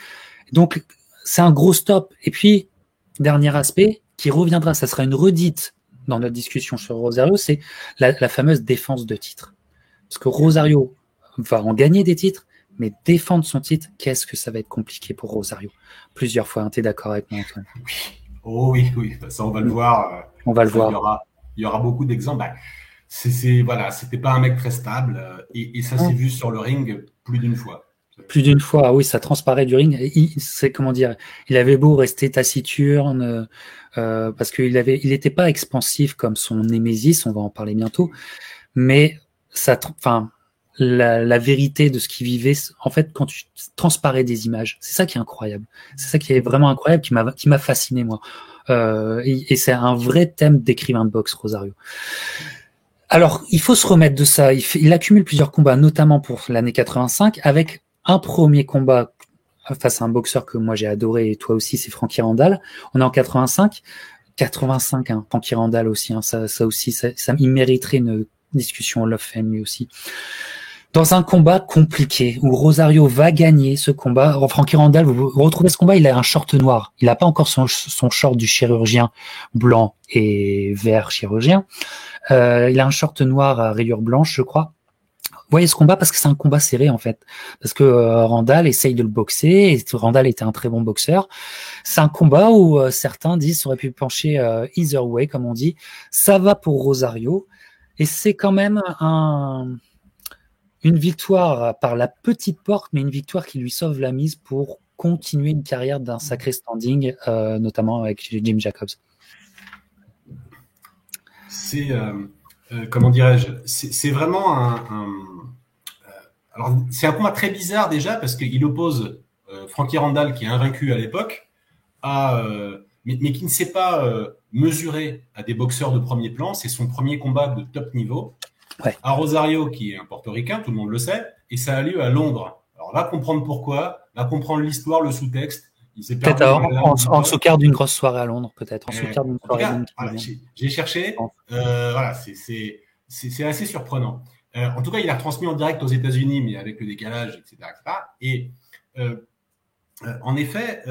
Donc, c'est un gros stop. Et puis, dernier aspect qui reviendra, ça sera une redite dans notre discussion sur Rosario, c'est la, fameuse défense de titre. Parce que Rosario va en gagner des titres, mais défendre son titre, qu'est-ce que ça va être compliqué pour Rosario? Plusieurs fois, hein, tu es d'accord avec moi, Antoine? Oui, oh, oui, oui, ça on va le voir. Euh, on va le voir. Il y aura, il y aura beaucoup d'exemples. C'est, voilà, c'était pas un mec très stable, euh, et, et ça s'est vu sur le ring plus d'une fois. Plus d'une fois, oui, ça transparaît du ring. C'est comment dire, il avait beau rester taciturne, euh, parce qu'il avait, il n'était pas expansif comme son Némésis, on va en parler bientôt, mais ça, enfin, la, la, vérité de ce qu'il vivait, en fait, quand tu transparais des images, c'est ça qui est incroyable. C'est ça qui est vraiment incroyable, qui m'a, qui m'a fasciné moi. Euh, et, et c'est un vrai thème d'écrivain de boxe, Rosario. Alors, il faut se remettre de ça. Il, accumule plusieurs combats, notamment pour l'année 85, avec un premier combat face à un boxeur que moi j'ai adoré et toi aussi, c'est Frankie Randall. On est en 85. 85, hein, Frankie Randall aussi, hein, ça, aussi, ça, ça, il mériterait une discussion Love Fame lui aussi. Dans un combat compliqué où Rosario va gagner ce combat, Frankie Randall, vous retrouvez ce combat, il a un short noir. Il n'a pas encore son, short du chirurgien blanc et vert chirurgien. Euh, il a un short noir à rayures blanches, je crois voyez ce combat parce que c'est un combat serré en fait. Parce que euh, Randall essaye de le boxer et Randall était un très bon boxeur. C'est un combat où euh, certains disent aurait pu pencher euh, either way comme on dit. Ça va pour Rosario et c'est quand même un une victoire par la petite porte, mais une victoire qui lui sauve la mise pour continuer une carrière d'un sacré standing, notamment avec Jim Jacobs. C'est euh, comment dirais-je, c'est vraiment un, euh, alors c'est un combat très bizarre déjà parce qu'il oppose euh, Frankie Randall qui est invaincu à l'époque mais, qui ne s'est pas mesuré à des boxeurs de premier plan. C'est son premier combat de top niveau. Ouais. À Rosario, qui est un portoricain, tout le monde le sait, et ça a lieu à Londres. Alors là, comprendre pourquoi, là, comprendre l'histoire, le sous-texte, Peut-être en, en, sous-quart d'une grosse soirée à Londres, peut-être. En sous-quart d'une soirée J'ai cherché. Euh, voilà, c'est assez surprenant. Euh, en tout cas, il a transmis en direct aux États-Unis, mais avec le décalage, etc. Et euh, en effet,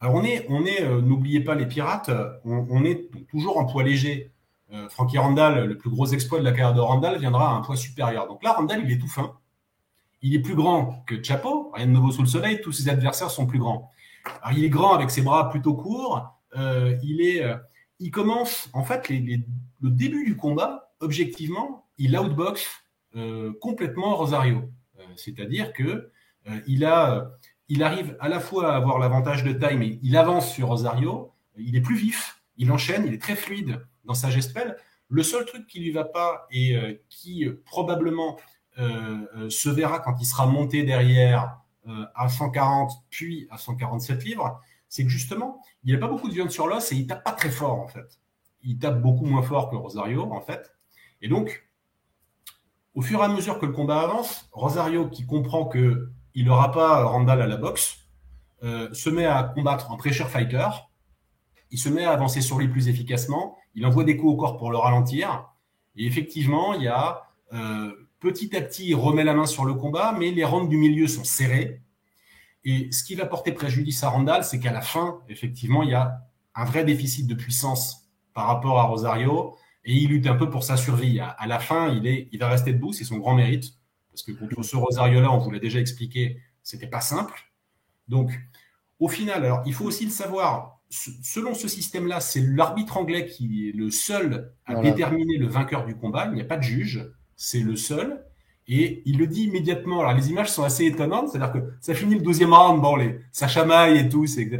alors on est, on est n'oubliez pas les pirates, on, est toujours en poids léger. Frankie Randall, le plus gros exploit de la carrière de Randall, viendra à un poids supérieur. Donc là, Randall, il est tout fin. Il est plus grand que Chapo, rien de nouveau sous le soleil, tous ses adversaires sont plus grands. Il est grand avec ses bras plutôt courts. Euh, il est, euh, il commence en fait le début du combat. Objectivement, il outbox euh, complètement Rosario. C'est-à-dire que il a, il arrive à la fois à avoir l'avantage de taille, mais il avance sur Rosario. Il est plus vif, il enchaîne, il est très fluide dans sa gestuelle. Le seul truc qui lui va pas et qui probablement se verra quand il sera monté derrière euh, à 140 puis à 147 livres, c'est que justement, il n'y a pas beaucoup de viande sur l'os et il tape pas très fort en fait. Il tape beaucoup moins fort que Rosario en fait. Et donc, au fur et à mesure que le combat avance, Rosario qui comprend que il n'aura pas Randall à la boxe, euh, se met à combattre en pressure fighter. Il se met à avancer sur lui plus efficacement. Il envoie des coups au corps pour le ralentir. Et effectivement, il y a euh, Petit à petit, il remet la main sur le combat, mais les rounds du milieu sont serrés. Et ce qui va porter préjudice à Randall, c'est qu'à la fin, effectivement, il y a un vrai déficit de puissance par rapport à Rosario. Et il lutte un peu pour sa survie. À, la fin, il, est, il va rester debout, c'est son grand mérite. Parce que contre ce Rosario-là, on vous l'a déjà expliqué, c'était pas simple. Donc, au final, alors, il faut aussi le savoir, selon ce système-là, c'est l'arbitre anglais qui est le seul à déterminer le vainqueur du combat. Il n'y a pas de juge c'est le seul. Et il le dit immédiatement. Alors, les images sont assez étonnantes. C'est-à-dire que ça finit le deuxième round, bon, les, ça chamaille et tout, etc.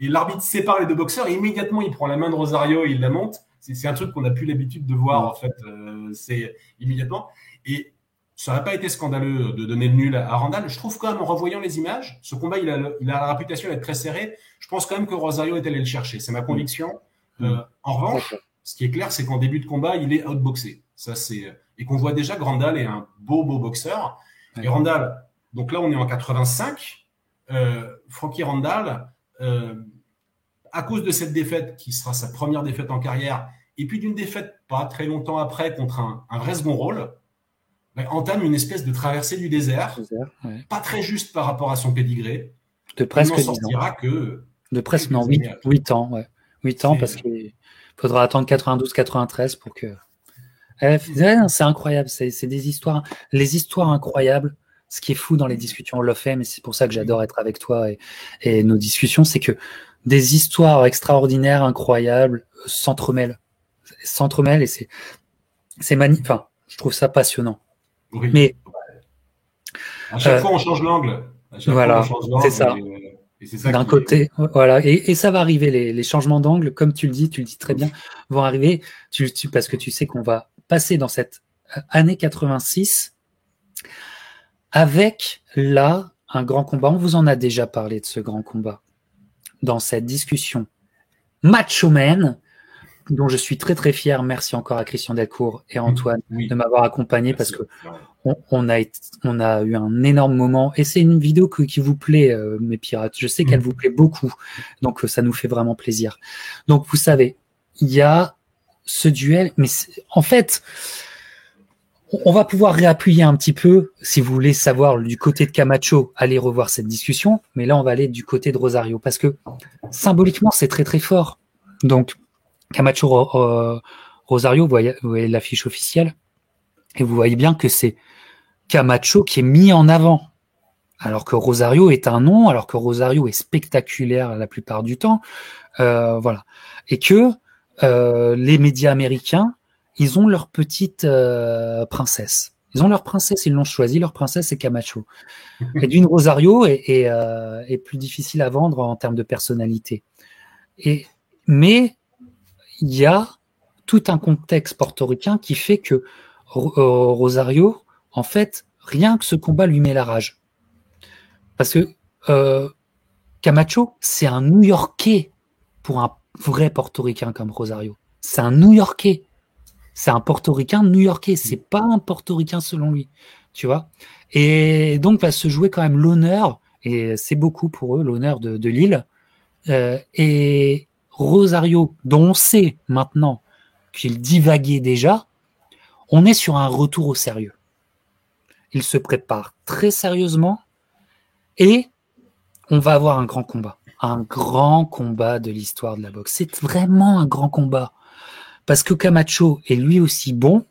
Et l'arbitre sépare les deux boxeurs et immédiatement, il prend la main de Rosario et il la monte. C'est un truc qu'on n'a plus l'habitude de voir, en fait. Euh, c'est immédiatement. Et ça n'aurait pas été scandaleux de donner le nul à Randall. Je trouve quand même, en revoyant les images, ce combat, il a, il a la réputation d'être très serré. Je pense quand même que Rosario est allé le chercher. C'est ma conviction. Euh, en revanche, ce qui est clair, c'est qu'en début de combat, il est outboxé. Ça, c'est et qu'on voit déjà que Randall est un beau, beau boxeur. Et Randall, donc là, on est en 85. Euh, Frankie Randall, euh, à cause de cette défaite, qui sera sa première défaite en carrière, et puis d'une défaite pas très longtemps après contre un, vrai second rôle, entame une espèce de traversée du désert, pas très juste par rapport à son pédigré. De presque sortira que. De presque, non, 8, ans, ouais. 8 ans, parce qu'il faudra attendre 92-93 pour que c'est incroyable, c'est des histoires, les histoires incroyables. Ce qui est fou dans les discussions Love Fame, et c'est pour ça que j'adore être avec toi et, et nos discussions, c'est que des histoires extraordinaires, incroyables, s'entremêlent, s'entremêlent et c'est c'est magnifique. Enfin, je trouve ça passionnant. Mais à chaque euh, fois on change l'angle. Voilà, c'est ça. D'un côté, voilà, et, et, ça va arriver. Les, les changements d'angle, comme tu le dis, tu le dis très bien, vont arriver. Tu, tu, parce que tu sais qu'on va passé dans cette euh, année 86 avec là un grand combat. On vous en a déjà parlé de ce grand combat dans cette discussion. Macho Man, dont je suis très très fier. Merci encore à Christian Delcourt et Antoine de m'avoir accompagné parce que on, a on a eu un énorme moment et c'est une vidéo qui vous plaît, euh, mes pirates. Je sais qu'elle mm. vous plaît beaucoup, donc euh, ça nous fait vraiment plaisir. Donc vous savez, il y a ce duel. Mais en fait, on va pouvoir réappuyer un petit peu, si vous voulez savoir du côté de Camacho, allez revoir cette discussion. Mais là, on va aller du côté de Rosario parce que symboliquement, c'est très très fort. Donc, Camacho Rosario, vous voyez, voyez l'affiche officielle et vous voyez bien que c'est Camacho qui est mis en avant. Alors que Rosario est un nom, alors que Rosario est spectaculaire la plupart du temps, euh, voilà, et que euh, les médias américains, ils ont leur petite euh, princesse. Ils ont leur princesse, ils l'ont choisi. Leur princesse, c'est Camacho. [LAUGHS] Et d'une Rosario est, euh, est, plus difficile à vendre en termes de personnalité. Et, mais il y a tout un contexte portoricain qui fait que Rosario, en fait, rien que ce combat lui met la rage. Parce que Camacho, c'est un New-Yorkais pour un vrai portoricain comme Rosario. C'est un New-Yorkais. C'est un portoricain new-yorkais. C'est pas un portoricain selon lui. Tu vois? Et donc va se jouer quand même l'honneur, et c'est beaucoup pour eux, l'honneur de, de l'île, euh, et Rosario, dont on sait maintenant qu'il divaguait déjà, on est sur un retour au sérieux. Il se prépare très sérieusement et on va avoir un grand combat. Un grand combat de l'histoire de la boxe. C'est vraiment un grand combat. Parce que Camacho est lui aussi bon,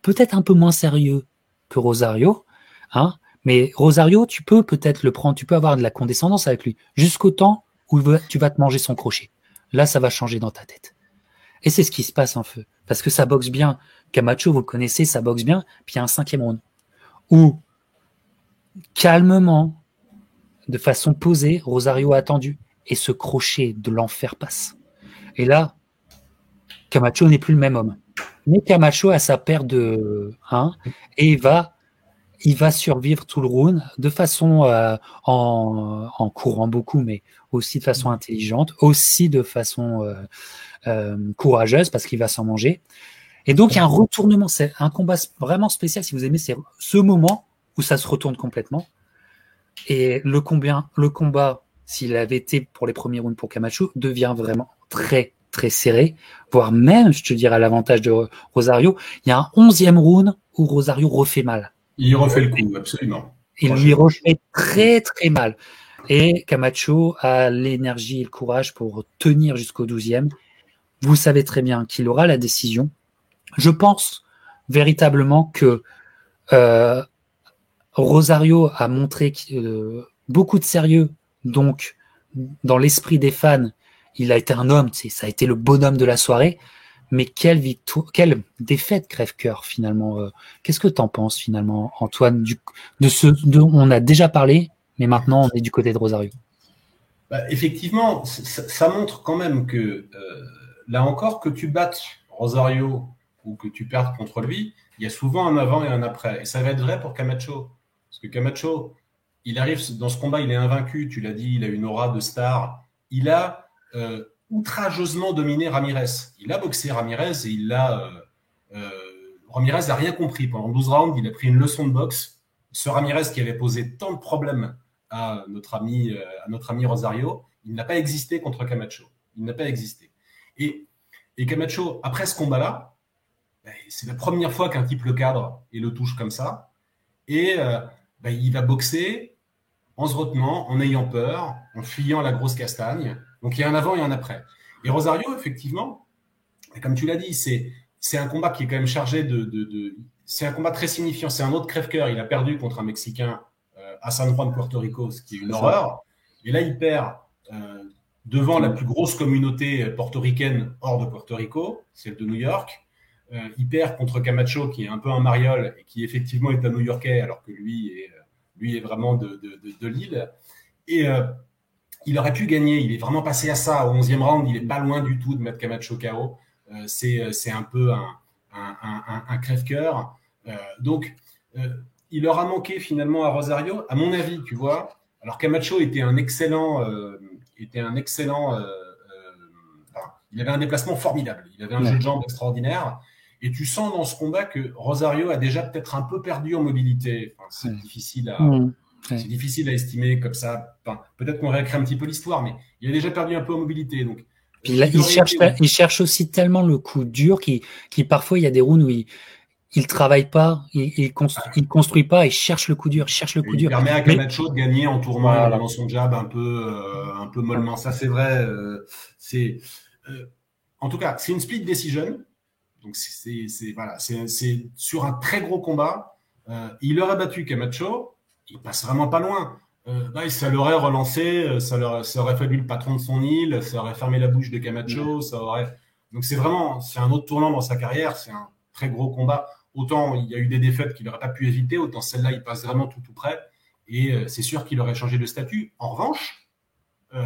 peut-être un peu moins sérieux que Rosario, hein, mais Rosario, tu peux peut-être le prendre, tu peux avoir de la condescendance avec lui, jusqu'au temps où tu vas te manger son crochet. Là, ça va changer dans ta tête. Et c'est ce qui se passe en feu. Parce que ça boxe bien. Camacho, vous le connaissez, ça boxe bien. Puis il y a un cinquième round. Où, calmement, de façon posée, Rosario attendu. Et ce crochet de l'enfer passe. Et là, Camacho n'est plus le même homme. Mais Camacho a sa paire de 1 et il va, il va survivre tout le round de façon euh, en, courant beaucoup, mais aussi de façon intelligente, aussi de façon euh, euh, courageuse parce qu'il va s'en manger. Et donc il y a un retournement, c'est un combat vraiment spécial si vous aimez, c'est ce moment où ça se retourne complètement. Et le combien, le combat, s'il avait été pour les premiers rounds pour Camacho, devient vraiment très très serré, voire même, je te dirais, à l'avantage de Rosario. Il y a un onzième round où Rosario refait mal. Il refait le coup, absolument. Il lui refait très très mal. Et Camacho a l'énergie et le courage pour tenir jusqu'au douzième. Vous savez très bien qu'il aura la décision. Je pense véritablement que euh, Rosario a montré euh, beaucoup de sérieux, donc dans l'esprit des fans, il a été un homme, ça a été le bonhomme de la soirée. Mais quelle victoire, quelle défaite crève-cœur finalement. Euh. Qu'est-ce que tu en penses finalement, Antoine, de ce dont on a déjà parlé, mais maintenant on est du côté de Rosario bah, Effectivement, ça, montre quand même que euh, là encore, que tu battes Rosario ou que tu perdes contre lui, il y a souvent un avant et un après. Et ça va être vrai pour Camacho. Parce que Camacho, il arrive dans ce combat, il est invaincu, tu l'as dit, il a une aura de star. Il a euh, outrageusement dominé Ramirez. Il a boxé Ramirez et il l'a. Euh, Ramirez n'a rien compris. Pendant 12 rounds, il a pris une leçon de boxe. Ce Ramirez qui avait posé tant de problèmes à notre ami, à notre ami Rosario, il n'a pas existé contre Camacho. Il n'a pas existé. Et, et Camacho, après ce combat-là, ben, c'est la première fois qu'un type le cadre et le touche comme ça. Et ben, il va boxer en se retenant, en ayant peur, en fuyant la grosse castagne. Donc il y a un avant et un après. Et Rosario, effectivement, comme tu l'as dit, c'est c'est un combat qui est quand même chargé de, de, c'est un combat très signifiant. C'est un autre crève-cœur. Il a perdu contre un Mexicain euh, à San Juan, Puerto Rico, ce qui est une horreur. Et là, il perd euh, devant la plus grosse communauté portoricaine hors de Puerto Rico, celle de New York. Euh, il perd contre Camacho, qui est un peu un mariole et qui effectivement est un New-Yorkais, alors que lui est, lui est vraiment de, de, de l'île. Et il aurait pu gagner. Il est vraiment passé à ça. Au 11e round, il est pas loin du tout de mettre Camacho KO. Euh, euh, c'est un peu un, un, un, crève-cœur. Euh, donc, il aura manqué finalement à Rosario, à mon avis, tu vois. Alors Camacho était un excellent, était un excellent. il avait un déplacement formidable. Il avait un jeu de jambes extraordinaire. Et tu sens dans ce combat que Rosario a déjà peut-être un peu perdu en mobilité. c'est difficile à. C'est difficile à estimer comme ça. Peut-être qu'on réécrit un petit peu l'histoire, mais il a déjà perdu un peu en mobilité. Donc, Puis là, il, cherche, il cherche aussi tellement le coup dur qui, qui parfois il y a des rounds où il, il travaille pas, il, il, construit, construit pas, il cherche le coup dur, il cherche le coup dur. Il permet à Camacho de gagner en tournoi dans son jab un peu, euh, un peu mollement. Ça c'est vrai. Euh, c'est, euh, en tout cas, c'est une split decision. Donc c'est, voilà, c'est, sur un très gros combat. il aurait battu Camacho il passe vraiment pas loin. Euh, ça l'aurait relancé, ça, leur, ça, aurait fallu le patron de son île, ça aurait fermé la bouche de Camacho, ça aurait. Donc c'est vraiment, c'est un autre tournant dans sa carrière, c'est un très gros combat. Autant il y a eu des défaites qu'il n'aurait pas pu éviter, autant celle-là il passe vraiment tout tout près. Et euh, c'est sûr qu'il aurait changé de statut. En revanche, euh,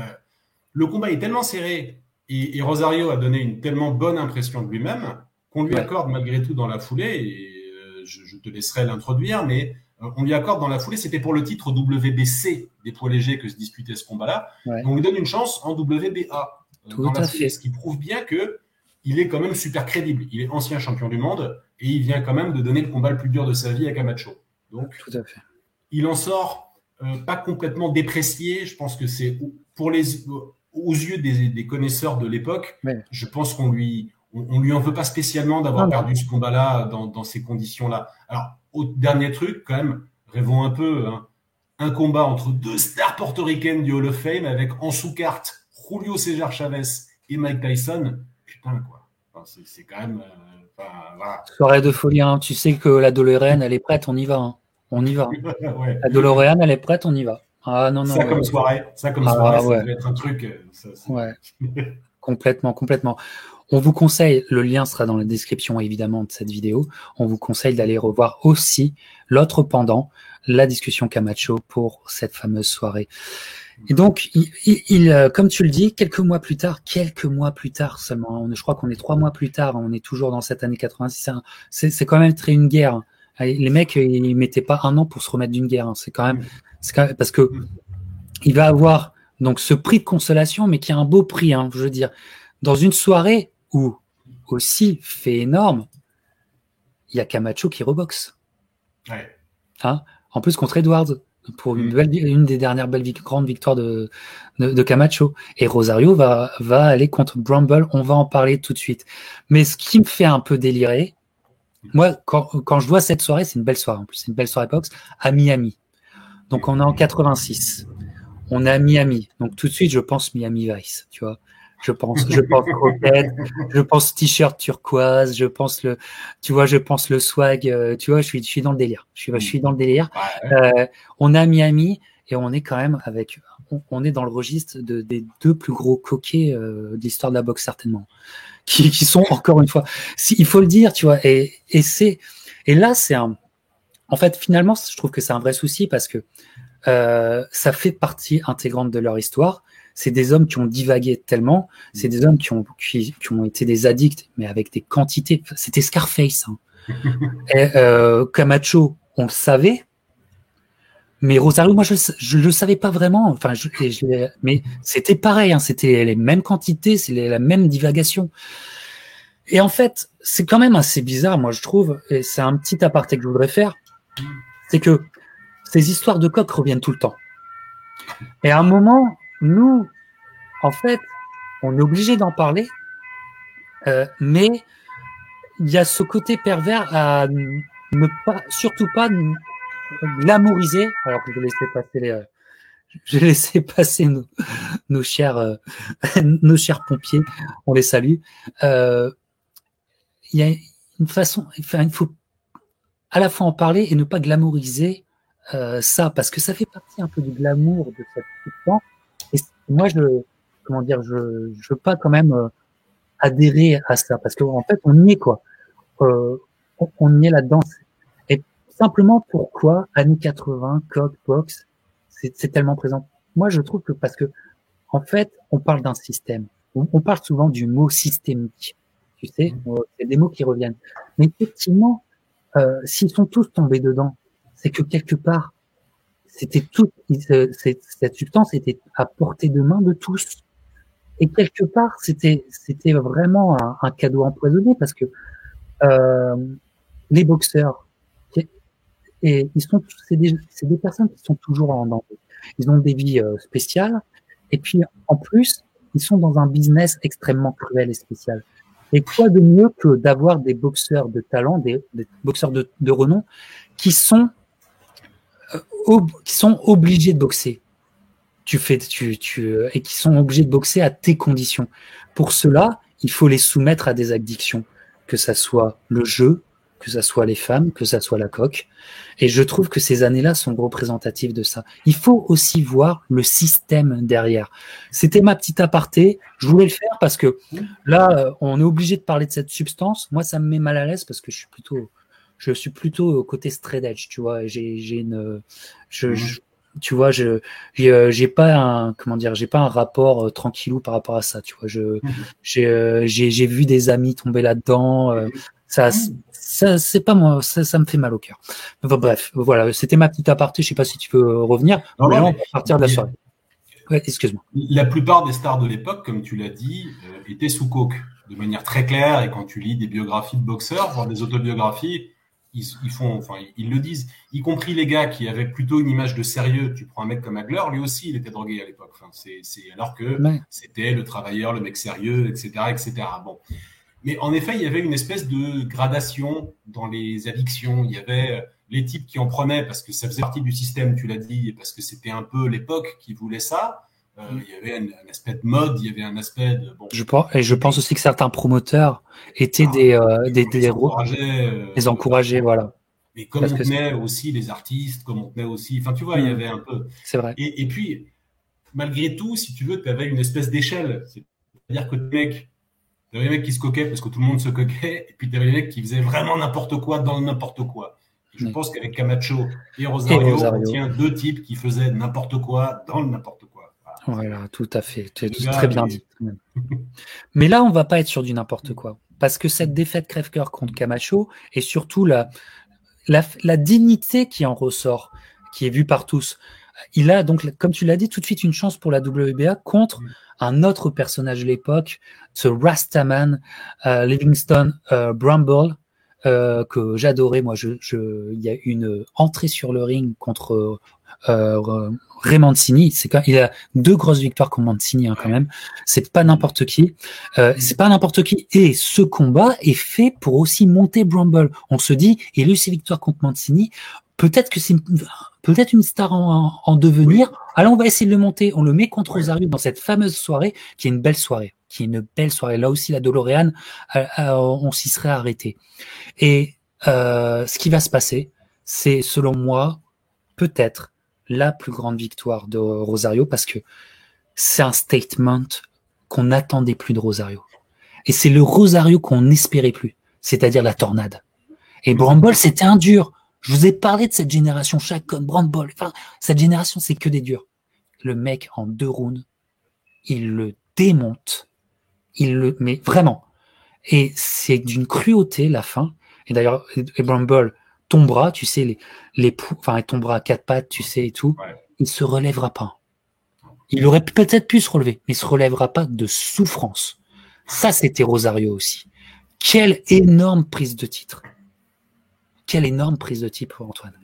le combat est tellement serré et, et, Rosario a donné une tellement bonne impression de lui-même qu'on lui accorde malgré tout dans la foulée. Et je, je te laisserai l'introduire, mais euh, on lui accorde dans la foulée, c'était pour le titre WBC des poids légers que se disputait ce combat-là. On lui donne une chance en WBA. Euh, Tout à fait. Ce qui prouve bien que il est quand même super crédible. Il est ancien champion du monde et il vient quand même de donner le combat le plus dur de sa vie à Camacho. Donc, Tout à fait. il en sort euh, pas complètement déprécié. Je pense que c'est pour les aux yeux des, connaisseurs de l'époque, je pense qu'on lui, on, lui en veut pas spécialement d'avoir perdu ce combat-là dans, ces conditions-là. Alors, au dernier truc, quand même, rêvons un peu, hein. un combat entre deux stars portoricaines du Hall of Fame avec en sous-carte Julio César Chavez et Mike Tyson. Putain, quoi. c'est quand même. Euh, Soirée de folie, hein. tu sais que la DeLorean, elle est prête, on y va. Hein. On y va. [LAUGHS] La DeLorean, elle est prête, on y va. Ah non, non. Ça comme soirée, ça comme ah, soirée, ça doit être un truc. Euh, ouais. [LAUGHS] complètement, complètement. On vous conseille, le lien sera dans la description évidemment de cette vidéo, on vous conseille d'aller revoir aussi l'autre pendant, la discussion Camacho pour cette fameuse soirée. Et donc, il, euh, comme tu le dis, quelques mois plus tard, quelques mois plus tard seulement, je crois qu'on est trois mois plus tard, on est toujours dans cette année 86, c'est quand même très une guerre. Les mecs, ils mettaient pas un an pour se remettre d'une guerre. Hein. C'est quand même, parce que il va avoir donc ce prix de consolation, mais qui a un beau prix, hein, je veux dire, dans une soirée où aussi fait énorme, il y a Camacho qui reboxe. Hein en plus contre Edwards pour une, mm. une des dernières belles grandes victoires de, de, Camacho. Et Rosario va, va aller contre Bramble. On va en parler tout de suite. Mais ce qui me fait un peu délirer, moi, quand, quand je vois cette soirée, c'est une belle soirée en plus, c'est une belle soirée boxe à Miami. Donc on est en 86. On est à Miami. Donc tout de suite, je pense Miami Vice, tu vois. Je pense, je pense croquette, je pense t-shirt turquoise, je pense le, tu vois, je pense le swag, euh, tu vois, je suis, je suis dans le délire. Je suis, je suis dans le délire. Euh, on à Miami et on est quand même avec, on, est dans le registre de, des deux plus gros coquets euh, de l'histoire de la boxe certainement, qui, qui sont encore une fois, si, il faut le dire, tu vois, et, et c'est, et là c'est un, en fait, finalement, je trouve que c'est un vrai souci parce que euh, ça fait partie intégrante de leur histoire. C'est des hommes qui ont divagué tellement, c'est des hommes qui ont, qui, ont été des addicts, mais avec des quantités. C'était Scarface. Hein. [LAUGHS] Et, euh, Camacho, on le savait, mais Rosario, moi, je ne le savais pas vraiment. Enfin, je, mais c'était pareil, hein, c'était les mêmes quantités, c'est la même divagation. Et en fait, c'est quand même assez bizarre, moi, je trouve, et c'est un petit aparté que je voudrais faire c'est que ces histoires de coq reviennent tout le temps. Et à un moment, nous, en fait, on est obligé d'en parler, euh, mais il y a ce côté pervers à ne pas, surtout pas glamouriser. Alors que je laissais passer les, euh, je passer nos, nos chers, euh, [LAUGHS] nos chers pompiers. On les salue. Il y a une façon, enfin, il faut à la fois en parler et ne pas glamouriser ça, parce que ça fait partie un peu du glamour de cette temps. Et moi, je, comment dire, je, je veux pas quand même euh, adhérer à ça, parce qu'en en fait, on y est quoi. Euh, on, y est là-dedans. Et simplement, pourquoi années 80, coq, box, c'est tellement présent? Moi, je trouve que parce que, en fait, on parle d'un système. On, on, parle souvent du mot systémique. Tu sais, mmh. c'est des mots qui reviennent. Mais effectivement, euh, s'ils sont tous tombés dedans, c'est que quelque part, c'était tout, cette substance était à portée de main de tous. Et quelque part, c'était, c'était vraiment un, cadeau empoisonné parce que euh, les boxeurs, et ils sont, c'est des, des personnes qui sont toujours en danger. Ils ont des vies euh, spéciales, et puis en plus, ils sont dans un business extrêmement cruel et spécial. Et quoi de mieux que d'avoir des boxeurs de talent, des, boxeurs de, renom, qui sont, qui sont obligés de boxer. Tu fais, tu, tu, et qui sont obligés de boxer à tes conditions. Pour cela, il faut les soumettre à des addictions, que ça soit le jeu, que ça soit les femmes, que ça soit la coque. Et je trouve que ces années-là sont représentatives de ça. Il faut aussi voir le système derrière. C'était ma petite aparté. Je voulais le faire parce que là, on est obligé de parler de cette substance. Moi, ça me met mal à l'aise parce que je suis plutôt, je suis plutôt côté straight edge, tu vois. J'ai, j'ai une, je, mhm. tu vois, je, euh, j'ai pas un, comment dire, j'ai pas un rapport euh, tranquillou par rapport à ça, tu vois. Je, mhm. j'ai, j'ai, j'ai vu des amis tomber là-dedans. ça, ça c'est pas moi, ça, ça, me fait mal au cœur. bref, voilà, c'était ma petite aparté. Je sais pas si tu peux revenir. Non, mais on va partir de la soirée. Ouais, excuse-moi. La plupart des stars de l'époque, comme tu l'as dit, euh, étaient sous coke, de manière très claire. Et quand tu lis des biographies de boxeurs, voire des autobiographies, ils, font, enfin, ils le disent, y compris les gars qui avaient plutôt une image de sérieux. Tu prends un mec comme Hagler, lui aussi, il était drogué à l'époque. Enfin, c'est, alors que c'était le travailleur, le mec sérieux, etc., etc. Bon. Mais en effet, il y avait une espèce de gradation dans les addictions. Il y avait euh, les types qui en prenaient parce que ça faisait partie du système, tu l'as dit, et parce que c'était un peu l'époque qui voulait ça. Euh, il y avait un, aspect de mode, il y avait un aspect de. Bon, je pense, et je pense aussi que certains promoteurs étaient ah, des, euh, des, des, encourageaient, les encourager, voilà. Mais comme on tenait aussi les artistes, comme on tenait aussi, enfin tu vois, il y mm. avait un peu. C'est vrai. Et, et, puis, malgré tout, si tu veux, tu avais une espèce d'échelle. C'est-à-dire que tu avais les mecs qui se coquaient parce que tout le monde se coquait, et puis tu avais les mecs qui faisaient vraiment n'importe quoi dans n'importe quoi. Je pense qu'avec Camacho et Rosario, on tient deux types qui faisaient n'importe quoi dans le n'importe quoi. Voilà. tout à fait. Tu très bien dit. [LAUGHS] Mais là, on va pas être sur du n'importe quoi. Parce que cette défaite crève-cœur contre Camacho et surtout la, la, dignité qui en ressort, qui est vue par tous. Il a donc, comme tu l'as dit, tout de suite une chance pour la WBA contre un autre personnage de l'époque, ce Rastaman euh, Livingston euh, Bramble, euh, que j'adorais. Moi, je, je, il y a une entrée sur le ring contre euh, Ray Mancini. C'est quand il a deux grosses victoires contre Mancini hein, quand même. C'est pas n'importe qui. Euh, c'est pas n'importe qui. Et ce combat est fait pour aussi monter Bramble. On se dit, il a eu ses victoires contre Mancini. Peut-être que c'est peut-être une star en, en devenir. Alors on va essayer de le monter. On le met contre Rosario dans cette fameuse soirée qui est une belle soirée qui est une belle soirée. Là aussi, la Doloréane, euh, euh, on s'y serait arrêté. Et euh, ce qui va se passer, c'est selon moi peut-être la plus grande victoire de Rosario parce que c'est un statement qu'on n'attendait plus de Rosario. Et c'est le Rosario qu'on n'espérait plus, c'est-à-dire la tornade. Et Bramble, c'était un dur. Je vous ai parlé de cette génération, Chacon, Bramble. Enfin, cette génération, c'est que des durs. Le mec, en deux rounds, il le démonte il le, mais vraiment. Et c'est d'une cruauté la fin. Et d'ailleurs, Bramble tombera, tu sais, les, les, enfin, il tombera à quatre pattes, tu sais, et tout. Il se relèvera pas. Il aurait peut-être pu se relever, mais il se relèvera pas de souffrance. Ça, c'était Rosario aussi. Quelle énorme prise de titre. Quelle énorme prise de titre, Antoine.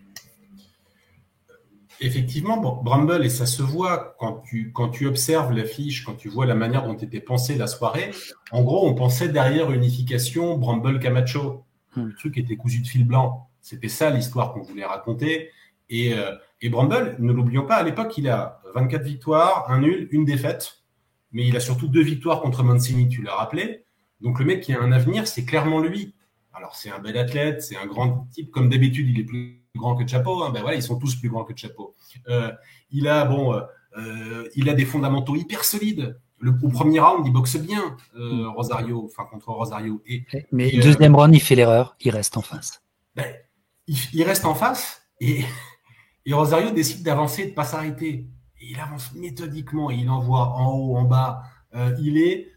Effectivement, Bramble, et ça se voit quand tu, quand tu observes l'affiche, quand tu vois la manière dont était pensée la soirée. En gros, on pensait derrière unification Bramble-Camacho. Hmm. Le truc était cousu de fil blanc. C'était ça l'histoire qu'on voulait raconter. Et, euh, et Bramble, ne l'oublions pas, à l'époque, il a 24 victoires, un nul, une défaite. Mais il a surtout deux victoires contre Mancini, tu l'as rappelé. Donc le mec qui a un avenir, c'est clairement lui. Alors c'est un bel athlète, c'est un grand type. Comme d'habitude, il est plus grand que Chapeau. Hein. Ben voilà, ils sont tous plus grands que Chapeau. Euh, il a bon, euh, euh, il a des fondamentaux hyper solides. Le, au premier round, il boxe bien, mm. Rosario, enfin contre Rosario. Et, Mais deuxième round, il fait l'erreur, il reste en face. Ben, il, reste en face et, [LAUGHS] et Rosario décide d'avancer, de ne pas s'arrêter. Il avance méthodiquement, il envoie en haut, en bas. il est,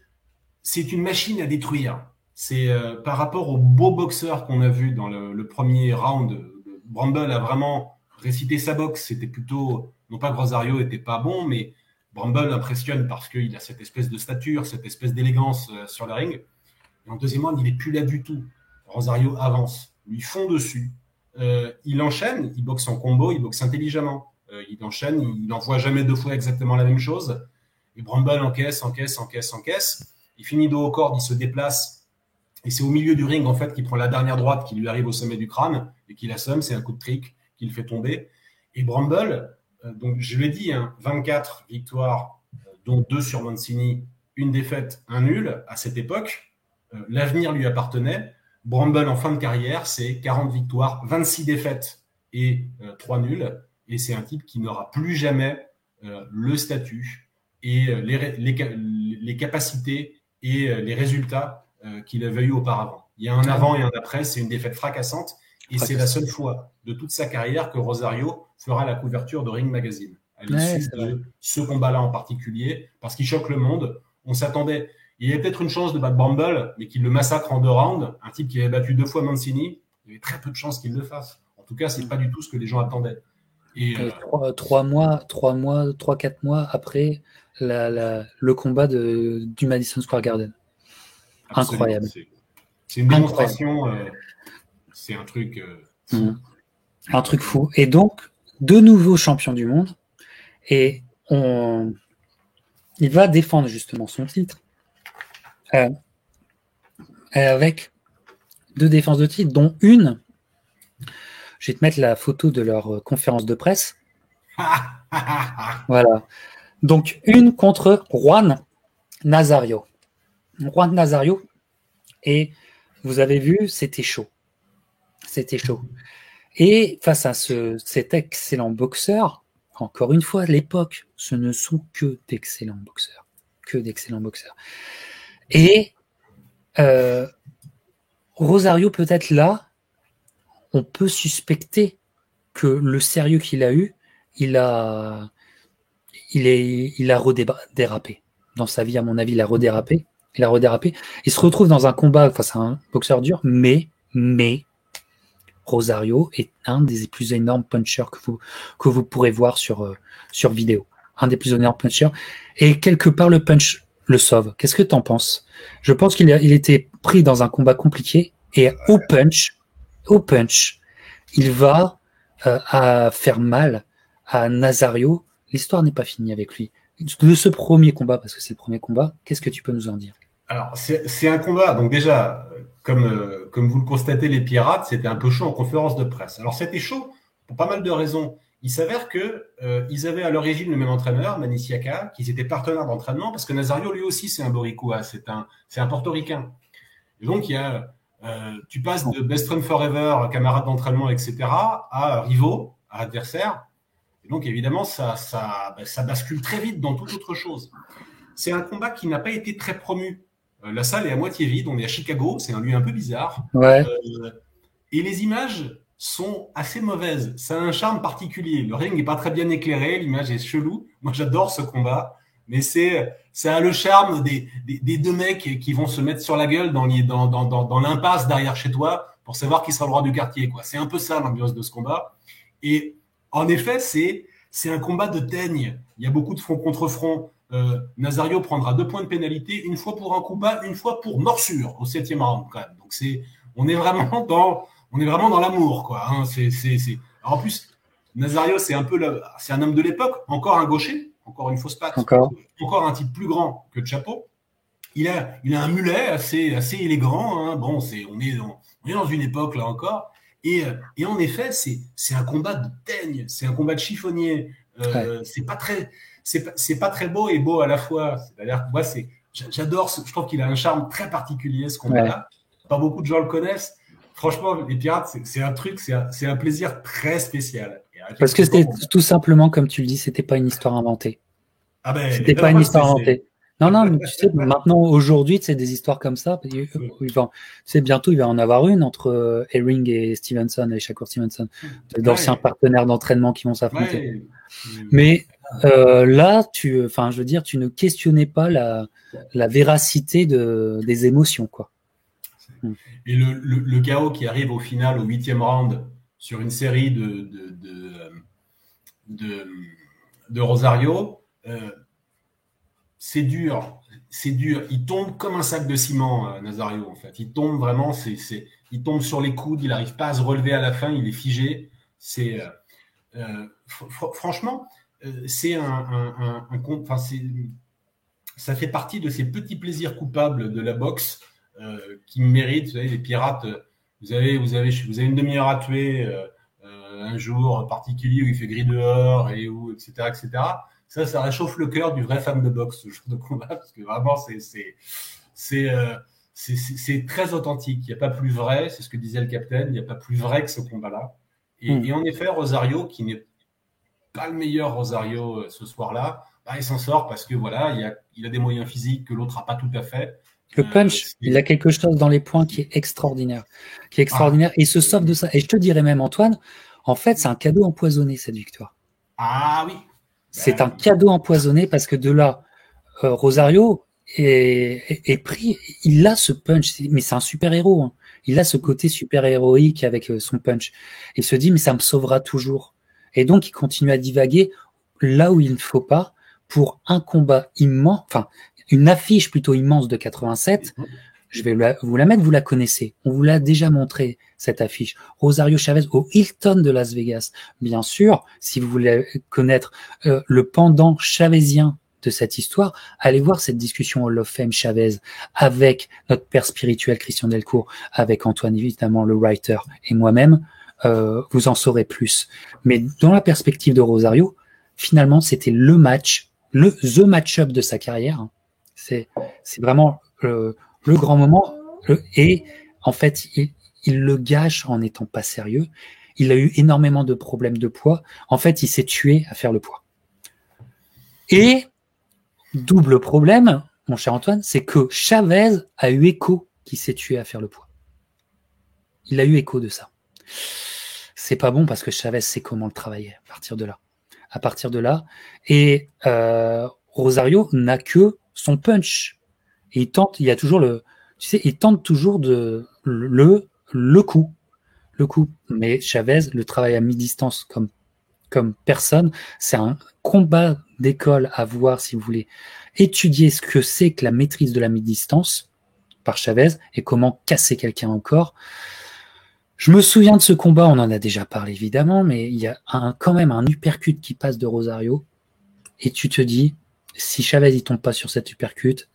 c'est une machine à détruire. C'est par rapport au beau boxeur qu'on a vu dans le, premier round Bramble a vraiment récité sa boxe. C'était plutôt, non pas que Rosario était pas bon, mais Bramble impressionne parce qu'il a cette espèce de stature, cette espèce d'élégance euh, sur le ring. Et en deuxième round, il est plus là du tout. Rosario avance, lui fond dessus. Euh, il enchaîne, il boxe en combo, il boxe intelligemment. Euh, il enchaîne, il n'envoie jamais deux fois exactement la même chose. Et Bramble encaisse, encaisse, encaisse, encaisse. Il finit dos au cordes, il se déplace. Et c'est au milieu du ring, en fait, qu'il prend la dernière droite qui lui arrive au sommet du crâne et qu'il assomme, c'est un coup de trick qu'il fait tomber. Et Bramble, euh, donc je l'ai dit, 24 hein, victoires, euh, dont deux sur Mancini, une défaite, un nul à cette époque. Euh, l'avenir lui appartenait. Bramble en fin de carrière, c'est 40 victoires, 26 défaites et 3 nuls. Et c'est un type qui n'aura plus jamais le statut et les, les, capacités et les résultats qu'il avait eu auparavant. Il y a un avant et un après, c'est une défaite fracassante. Et c'est la seule fois de toute sa carrière que Rosario fera la couverture de Ring Magazine, à l'issue de ce combat-là en particulier, parce qu'il choque le monde. On s'attendait. Il y avait peut-être une chance de battre Bumble, mais qu'il le massacre en deux rounds. Un type qui avait battu deux fois Mancini, il y avait très peu de chances qu'il le fasse. En tout cas, c'est pas du tout ce que les gens attendaient. Et, euh, trois, mois, trois mois, trois quatre mois après le combat de, du Madison Square Garden. Incroyable. C'est une démonstration. Euh, c'est un truc. Mmh. Un truc fou. Et donc, de nouveaux champions du monde. Et on... il va défendre justement son titre. avec deux défenses de titre, dont une. Je vais te mettre la photo de leur conférence de presse. [LAUGHS] voilà. Donc, une contre Juan Nazario. Juan Nazario. Et vous avez vu, c'était chaud. C'était chaud. Et face à ce, cet excellent boxeur, encore une fois, l'époque, ce ne sont que d'excellents boxeurs. Que d'excellents boxeurs. Et euh, Rosario, peut-être là, on peut suspecter que le sérieux qu'il a eu, il a, il est, il a redérapé. Dans sa vie, à mon avis, il a redérapé. Il a redérapé. Il se retrouve dans un combat face à un boxeur dur, mais, mais, Rosario est un des plus énormes punchers que vous, que vous pourrez voir sur, euh, sur vidéo. Un des plus énormes punchers. Et quelque part, le punch le sauve. Qu'est-ce que tu en penses? Je pense qu'il il était pris dans un combat compliqué et au punch, au punch, il va euh, à faire mal à Nazario. L'histoire n'est pas finie avec lui. De ce premier combat, parce que c'est le premier combat, qu'est-ce que tu peux nous en dire? Alors, c'est un combat. Donc déjà, comme, euh, comme vous le constatez, les pirates, c'était un peu chaud en conférence de presse. Alors c'était chaud pour pas mal de raisons. Il s'avère que euh, ils avaient à l'origine le même entraîneur, Maniciaca, qui étaient partenaires d'entraînement, parce que Nazario lui aussi c'est un Boricua, c'est un un Portoricain. Donc il y a euh, tu passes de best friend forever, camarade d'entraînement, etc., à rivaux, à adversaires. Et donc évidemment ça ça bah, ça bascule très vite dans toute autre chose. C'est un combat qui n'a pas été très promu la salle est à moitié vide, on est à Chicago, c'est un lieu un peu bizarre. Euh, et les images sont assez mauvaises. Ça a un charme particulier. Le ring n'est pas très bien éclairé, l'image est chelou. Moi, j'adore ce combat, mais c'est ça a le charme des, des, deux mecs qui vont se mettre sur la gueule dans, dans, dans, dans l'impasse derrière chez toi pour savoir qui sera le roi du quartier. Quoi. C'est un peu ça l'ambiance de ce combat. Et en effet, c'est c'est un combat de teigne. Il y a beaucoup de front contre front. Euh, Nazario prendra deux points de pénalité, une fois pour un coup bas, une fois pour morsure au septième round quand même. Donc c'est, on est vraiment [LAUGHS] dans, on est vraiment dans l'amour quoi. Hein. C'est, c'est, c'est. en plus, Nazario c'est un peu, c'est un homme de l'époque, encore un gaucher, encore une fausse patte, encore, encore un type plus grand que Chapeau. Il a, il a un mulet assez, assez élégant. Hein. Bon, c'est, on est, dans, on est dans une époque là encore. Et, et en effet, c'est, c'est un combat de teigne, c'est un combat de chiffonnier. Euh, C'est pas très, c'est pas très beau et beau à la fois. C'est-à-dire moi, c'est, j'adore, je trouve qu'il a un charme très particulier ce combat-là. Pas beaucoup de gens le connaissent. Franchement, les pirates, c'est un truc, c'est un, un, plaisir très spécial. Parce que c'était tout simplement, comme tu le dis, c'était pas une histoire inventée. Ah ben, c'était pas une histoire inventée. Non, non, mais tu sais, maintenant, aujourd'hui, c'est des histoires comme ça. Tu sais, bientôt, il va en avoir une entre Herring et Stevenson, et Shakur Stevenson, d'anciens partenaires d'entraînement qui vont s'affronter. Mais euh, là, tu, enfin, je veux dire, tu ne questionnais pas la, la véracité de, des émotions, quoi. Et le, le, chaos qui arrive au final, au huitième round, sur une série de, de, de, Rosario, euh, c'est dur. C'est dur. Il tombe comme un sac de ciment, euh, Nazario, en fait. Il tombe vraiment, c'est, c'est, il tombe sur les coudes, il n'arrive pas à se relever à la fin, il est figé. C'est, franchement, c'est un, un, ça fait partie de ces petits plaisirs coupables de la boxe euh, qui méritent. Vous savez, les pirates, vous avez, vous avez, vous avez une demi-heure à tuer euh, un jour particulier où il fait gris dehors et où, etc., etc. Ça, ça réchauffe le cœur du vrai fan de boxe, ce genre de combat, parce que vraiment, c'est, c'est, c'est, c'est, très authentique. Il n'y a pas plus vrai, c'est ce que disait le capitaine, il n'y a pas plus vrai que ce combat-là. Et, hmm. et, en effet, Rosario, qui n'est pas le meilleur Rosario euh, ce soir-là, bah, il s'en sort parce que voilà, il a, il a des moyens physiques que l'autre n'a pas tout à fait. Le euh, punch, il a quelque chose dans les points qui est extraordinaire, qui est extraordinaire, et il se sauve de ça. Et je te dirais même, Antoine, en fait, c'est un cadeau empoisonné cette victoire. Ah oui. C'est un cadeau empoisonné parce que de là, euh, Rosario est, est, pris. Il a ce punch, mais c'est un super héros. Hein. Il a ce côté super héroïque avec son punch. Il se dit, mais ça me sauvera toujours. Et donc, il continue à divaguer là où il ne faut pas pour un combat immense, enfin, une affiche plutôt immense de 87, je vais vous la mettre, vous la connaissez. On vous l'a déjà montré, cette affiche. Rosario Chavez au Hilton de Las Vegas. Bien sûr, si vous voulez connaître euh, le pendant chavezien de cette histoire, allez voir cette discussion Hall of Fame Chavez avec notre père spirituel Christian Delcourt, avec Antoine évidemment le writer et moi-même. Euh, vous en saurez plus. Mais dans la perspective de Rosario, finalement, c'était le match, le the match-up de sa carrière. C'est c'est vraiment le grand moment. et en fait, il, il le gâche en n'étant pas sérieux. Il a eu énormément de problèmes de poids. En fait, il s'est tué à faire le poids. Et double problème, mon cher Antoine, c'est que Chavez a eu écho qui s'est tué à faire le poids. Il a eu écho de ça. C'est pas bon parce que Chavez sait comment le travailler à partir de là. À partir de là. Et euh, Rosario n'a que son punch. Et il tente, il y a toujours le, tu sais, il tente toujours de le le coup, le coup. Mais Chavez, le travail à mi-distance comme comme personne, c'est un combat d'école à voir si vous voulez étudier ce que c'est que la maîtrise de la mi-distance par Chavez et comment casser quelqu'un encore. Je me souviens de ce combat, on en a déjà parlé évidemment, mais il y a quand même un uppercut qui passe de Rosario et tu te dis, si Chavez il tombe pas sur cet uppercut,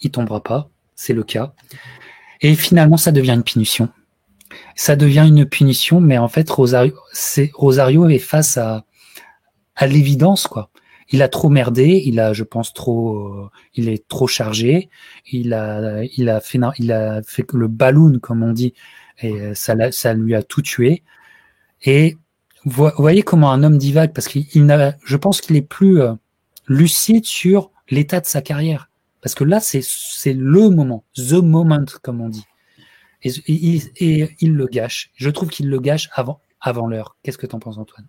il tombera pas, c'est le cas. Et finalement, ça devient une punition. Ça devient une punition, mais en fait, Rosario est face à, à l'évidence, quoi. Il a trop merdé, il a, je pense, trop, euh, il est trop chargé, il a, il a fait, il a fait le balloon, comme on dit, et ça, ça lui a tout tué. Et vous voyez comment un homme divague, parce qu'il n'a, je pense qu'il est plus euh, lucide sur l'état de sa carrière. Parce que là, c'est, le moment, the moment, comme on dit. Et, il le gâche. Je trouve qu'il le gâche avant, avant l'heure. Qu'est-ce que tu en penses, Antoine?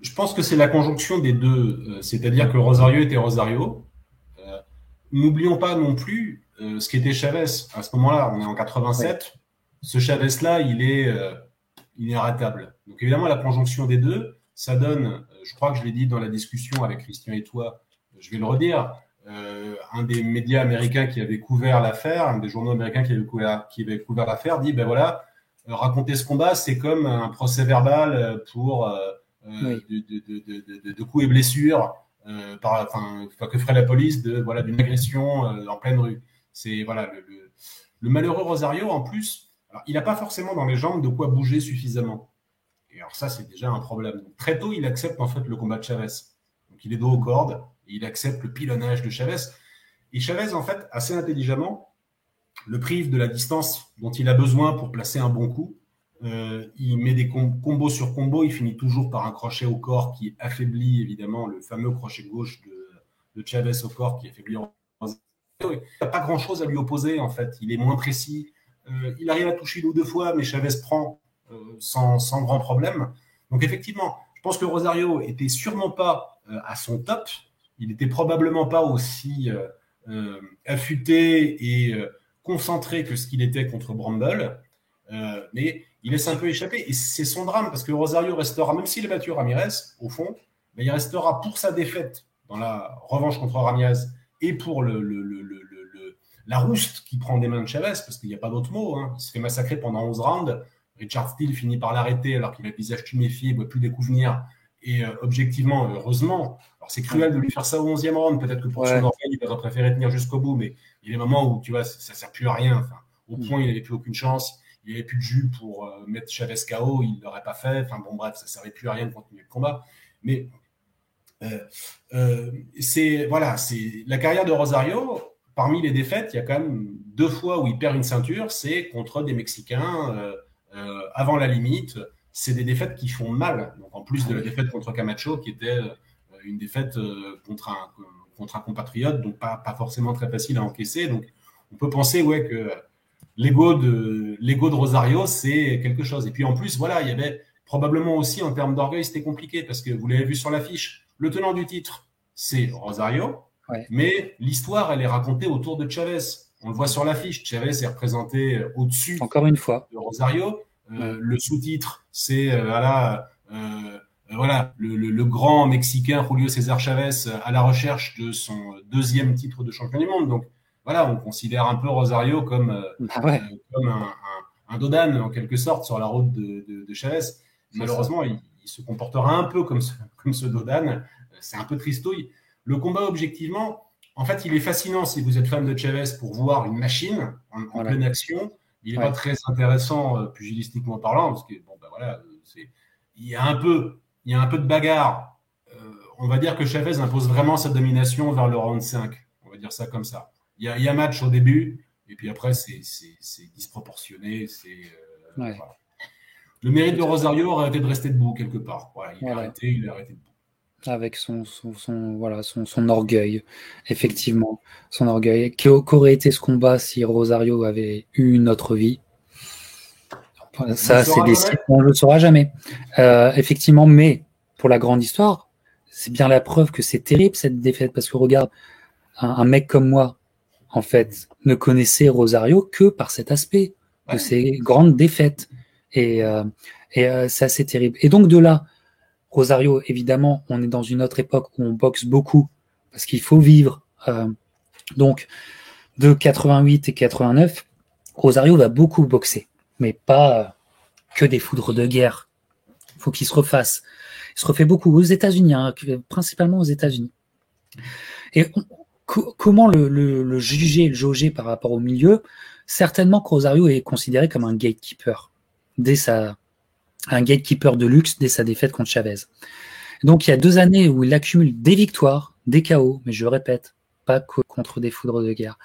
Je pense que c'est la conjonction des deux. Euh, c'est-à-dire que Rosario était Rosario. Euh, n'oublions pas non plus euh, ce qu'était Chavez. À ce moment-là, on est en 87. Ce Chavez-là, il est, il est arrêtable. Donc évidemment, la conjonction des deux, ça donne, je crois que je l'ai dit dans la discussion avec Christian et toi, je vais le redire, euh, un des médias américains qui avait couvert l'affaire, un des journaux américains qui avait couvert, qui avait couvert l'affaire, dit ben voilà, euh, raconter ce combat, c'est comme un procès verbal euh, pour de, de, de, de, coups et blessures, par, enfin, que ferait la police de voilà d'une agression en pleine rue. C'est voilà le, le, malheureux Rosario en plus, il n'a pas forcément dans les jambes de quoi bouger suffisamment. Et alors ça, c'est déjà un problème. très tôt, il accepte en fait le combat de Chavez. Donc il est dos aux cordes il accepte le pilonnage de Chavez. Et Chavez, en fait, assez intelligemment, le prive de la distance dont il a besoin pour placer un bon coup. Euh, il met des combos sur combos, il finit toujours par un crochet au corps qui affaiblit évidemment le fameux crochet gauche de, Chavez au corps qui affaiblit. Il n'y a pas grand chose à lui opposer en fait, il est moins précis. Euh, il arrive à toucher une ou deux fois, mais Chavez prend euh, sans, sans, grand problème. Donc effectivement, je pense que Rosario était sûrement pas à son top, il n'était probablement pas aussi euh, euh, affûté et euh, concentré que ce qu'il était contre Bramble, mais il laisse un peu échapper. Et c'est son drame, parce que Rosario restera, même s'il a battu Ramirez, au fond, mais il restera pour sa défaite dans la revanche contre Ramirez et pour le, la rouste qui prend des mains de Chavez, parce qu'il n'y a pas d'autre mot. Hein. Il se fait massacrer pendant 11 rounds. Richard Steele finit par l'arrêter alors qu'il a le visage tuméfié, il ne voit plus venir. Et objectivement, heureusement, alors, c'est cruel de lui faire ça au 11e round. Peut-être que pour son orgueil, il aurait préféré tenir jusqu'au bout, mais il y a des moments où, tu vois, ça ne sert plus à rien. Enfin, au mm. point, il n'avait plus aucune chance. Il n'avait plus de jus pour euh, mettre Chavez KO. Il ne l'aurait pas fait. Enfin, bon, bref, ça ne servait plus à rien de continuer le combat. Mais euh, euh, c'est voilà, c'est la carrière de Rosario. Parmi les défaites, il y a quand même deux fois où il perd une ceinture. C'est contre des Mexicains avant la limite. C'est des défaites qui font mal. Donc, en plus de la défaite contre Camacho, qui était une défaite euh, contre un, contre un compatriote, donc pas, pas forcément très facile à encaisser. Donc on peut penser ouais, que l'ego de, l'ego de Rosario, c'est quelque chose. Et puis en plus, voilà, il y avait probablement aussi en termes d'orgueil, c'était compliqué parce que vous l'avez vu sur l'affiche, le tenant du titre, c'est Rosario, mais l'histoire, elle est racontée autour de Chavez. On le voit sur l'affiche, Chavez est représenté euh, au-dessus Encore une fois. de Rosario. Euh, le sous-titre, c'est voilà, euh, voilà, le, grand Mexicain Julio César Chavez à la recherche de son deuxième titre de champion du monde. Donc, voilà, on considère un peu Rosario comme, bah comme un, un, Dodan en quelque sorte sur la route de, de, Chavez. Malheureusement, il, se comportera un peu comme ce, comme ce Dodan. C'est un peu tristouille. Le combat, objectivement, en fait, il est fascinant si vous êtes fan de Chavez pour voir une machine en, pleine action. Il n'est pas très intéressant euh, pugilistiquement parlant, parce que bon, ben voilà, il y a un peu, il y a un peu de bagarre. Euh, on va dire que Chavez impose vraiment sa domination vers le round 5. On va dire ça comme ça. Il y a, il y a match au début, et puis après, c'est disproportionné. C'est euh, Le mérite de Rosario aurait été de rester debout quelque part. Voilà, il, a arrêté, il a arrêté debout avec son, son, voilà, son, son, orgueil, effectivement, son orgueil. Qu'aurait été ce combat si Rosario avait eu une autre vie? Ça, c'est des on ne le saura jamais. Euh, effectivement, mais pour la grande histoire, c'est bien la preuve que c'est terrible cette défaite, parce que regarde, un, mec comme moi, en fait, ne connaissait Rosario que par cet aspect de ces grandes défaites. Et, euh, et euh, c'est assez terrible. Et donc de là, Rosario, évidemment, on est dans une autre époque où on boxe beaucoup parce qu'il faut vivre. Euh, donc, de 88 et 89, Rosario va beaucoup boxer, mais pas euh, que des foudres de guerre. Il faut qu'il se refasse. Il se refait beaucoup aux États-Unis, hein, principalement aux États-Unis. Et comment le, le, juger, le jauger par rapport au milieu? Certainement que Rosario est considéré comme un gatekeeper dès sa un gatekeeper de luxe dès sa défaite contre Chavez. Donc il y a deux années où il accumule des victoires, des chaos, mais je répète, pas contre des foudres de guerre.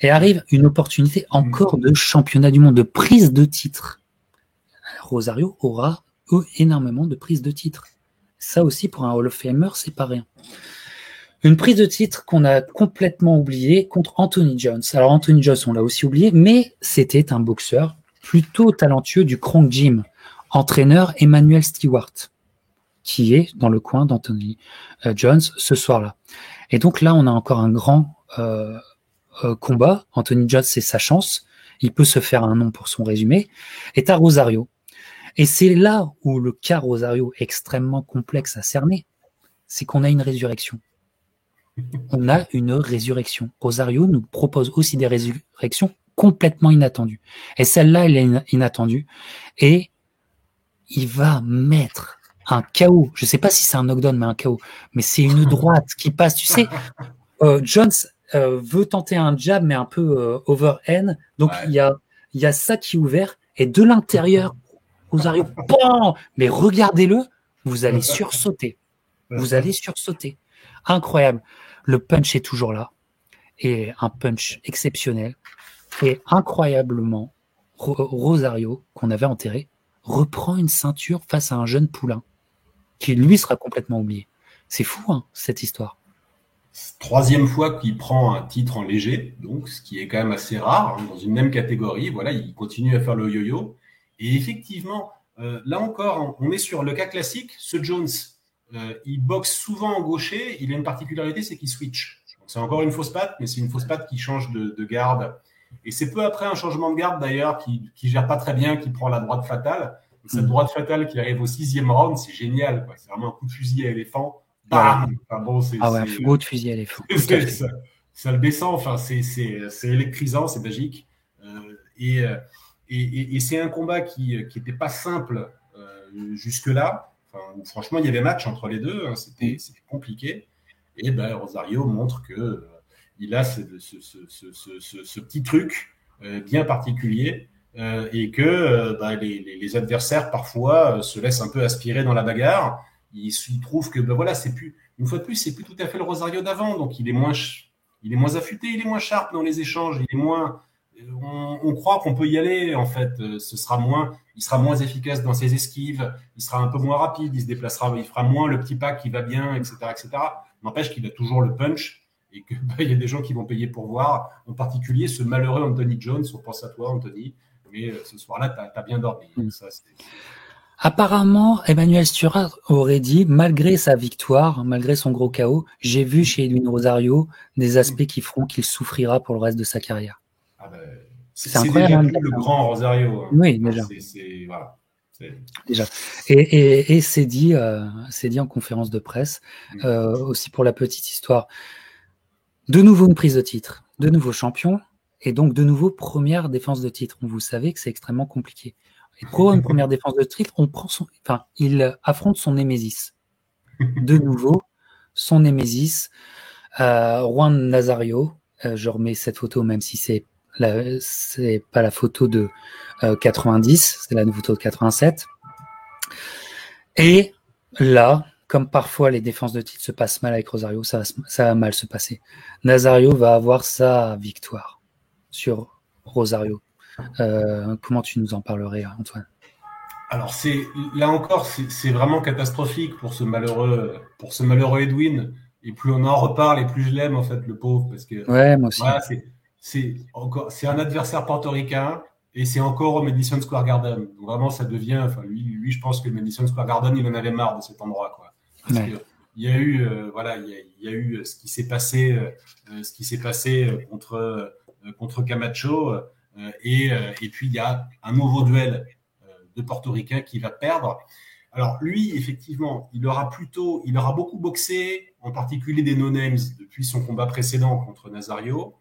Et arrive une opportunité encore de championnat du monde, de prise de titre. Rosario aura énormément de prises de titre. Ça aussi, pour un Hall of Famer, c'est pas rien. Une prise de titre qu'on a complètement oubliée contre Anthony Jones. Alors Anthony Jones, on l'a aussi oublié, mais c'était un boxeur plutôt talentueux du Kronk Gym entraîneur Emmanuel Stewart, qui est dans le coin d'Anthony euh, Jones ce soir-là. Et donc là, on a encore un grand euh, euh, combat. Anthony Jones, c'est sa chance. Il peut se faire un nom pour son résumé. Et à Rosario. Et c'est là où le cas Rosario est extrêmement complexe à cerner. C'est qu'on a une résurrection. On a une résurrection. Rosario nous propose aussi des résurrections complètement inattendues. Et celle-là, elle est inattendue. Et il va mettre un chaos. Je sais pas si c'est un knockdown, mais un chaos. Mais c'est une [LAUGHS] droite qui passe. Tu sais, euh, Jones euh, veut tenter un jab, mais un peu euh, overhand. Donc il y a il y a ça qui est ouvert et de l'intérieur, Rosario, bon, mais regardez-le, vous allez sursauter. Vous allez sursauter. Incroyable. Le punch est toujours là et un punch exceptionnel et incroyablement Rosario qu'on avait enterré reprend une ceinture face à un jeune poulain qui lui sera complètement oublié. C'est fou, hein, cette histoire. Troisième fois qu'il prend un titre en léger, donc ce qui est quand même assez rare hein, dans une même catégorie. Voilà, il continue à faire le yo-yo. Et effectivement, euh, là encore, on est sur le cas classique. Ce Jones, euh, il boxe souvent en gaucher. Il a une particularité, c'est qu'il switch. C'est encore une fausse patte, mais c'est une fausse patte qui change de, de garde et c'est peu après un changement de garde d'ailleurs qui, qui gère pas très bien, qui prend la droite fatale. cette mhm. droite fatale qui arrive au sixième round, c'est génial. C'est vraiment un coup de fusil à éléphant. Bam bon, ah ouais, coup de fusil à éléphant. [LAUGHS] ça, ça, le descend. Enfin, c'est électrisant, c'est magique. Euh, et, et, et, c'est un combat qui n'était pas simple euh, jusque-là. Enfin, franchement, il y avait match entre les deux. Hein, C'était compliqué. Et ben, Rosario montre que il a ce, petit truc euh, bien particulier euh, et que euh, bah, les, adversaires parfois se laissent un peu aspirer dans la bagarre. Ils, trouvent que ben voilà, c'est plus une fois de plus, c'est plus tout à fait le Rosario d'avant, donc il est moins il est moins affûté, il est moins sharp dans les échanges, il est moins on, croit qu'on peut y aller en fait. Ce sera moins, il sera moins efficace dans ses esquives, il sera un peu moins rapide, il se déplacera, il fera moins le petit pas qui va bien, etc., etc. N'empêche qu'il a toujours le punch et qu'il bah, y a des gens qui vont payer pour voir, en particulier ce malheureux Anthony Jones. On pense à toi, Anthony, mais euh, ce soir-là, tu as, bien dormi. Mm. Apparemment, Emmanuel Stuart aurait dit, malgré sa victoire, malgré son gros chaos, j'ai vu chez Edwin Rosario des aspects qui feront qu'il souffrira pour le reste de sa carrière. Ah ben, c'est incroyable. Déjà le grand Rosario. Hein. Oui, déjà. voilà. Déjà. Et, et, c'est dit, euh, dit en conférence de presse, mm. euh, aussi pour la petite histoire. De nouveau une prise de titre. de nouveau champion et donc de nouveau première défense de titre. Vous savez que c'est extrêmement compliqué. Et pour une première défense de titre, on prend son, enfin, il affronte son Némésis. De nouveau, son Némésis, euh, Juan Nazario. Euh, je remets cette photo, même si c'est c'est pas la photo de 90, c'est la photo de 87. Et là, comme parfois les défenses de titre se passent mal avec Rosario, ça va, ça va mal se passer. Nazario va avoir sa victoire sur Rosario. Euh, comment tu nous en parlerais, Antoine? Alors c'est là encore, c'est vraiment catastrophique pour ce malheureux, pour ce malheureux Edwin. Et plus on en reparle, et plus je l'aime en fait, le pauvre, parce que ouais, moi aussi. c'est encore, c'est un adversaire portoricain et c'est encore au Madison Square Garden. Donc vraiment, ça devient. Enfin, lui, lui, je pense que le Madison Square Garden, il en avait marre de cet endroit, quoi. Parce que il y a eu, euh, voilà, il y a, il y a eu ce qui s'est passé, euh, ce qui s'est passé contre contre Camacho, et, et puis il y a un nouveau duel de Portoricains qui va perdre. Alors lui, effectivement, il aura plutôt, il aura beaucoup boxé, en particulier des no-names depuis son combat précédent contre Nazario.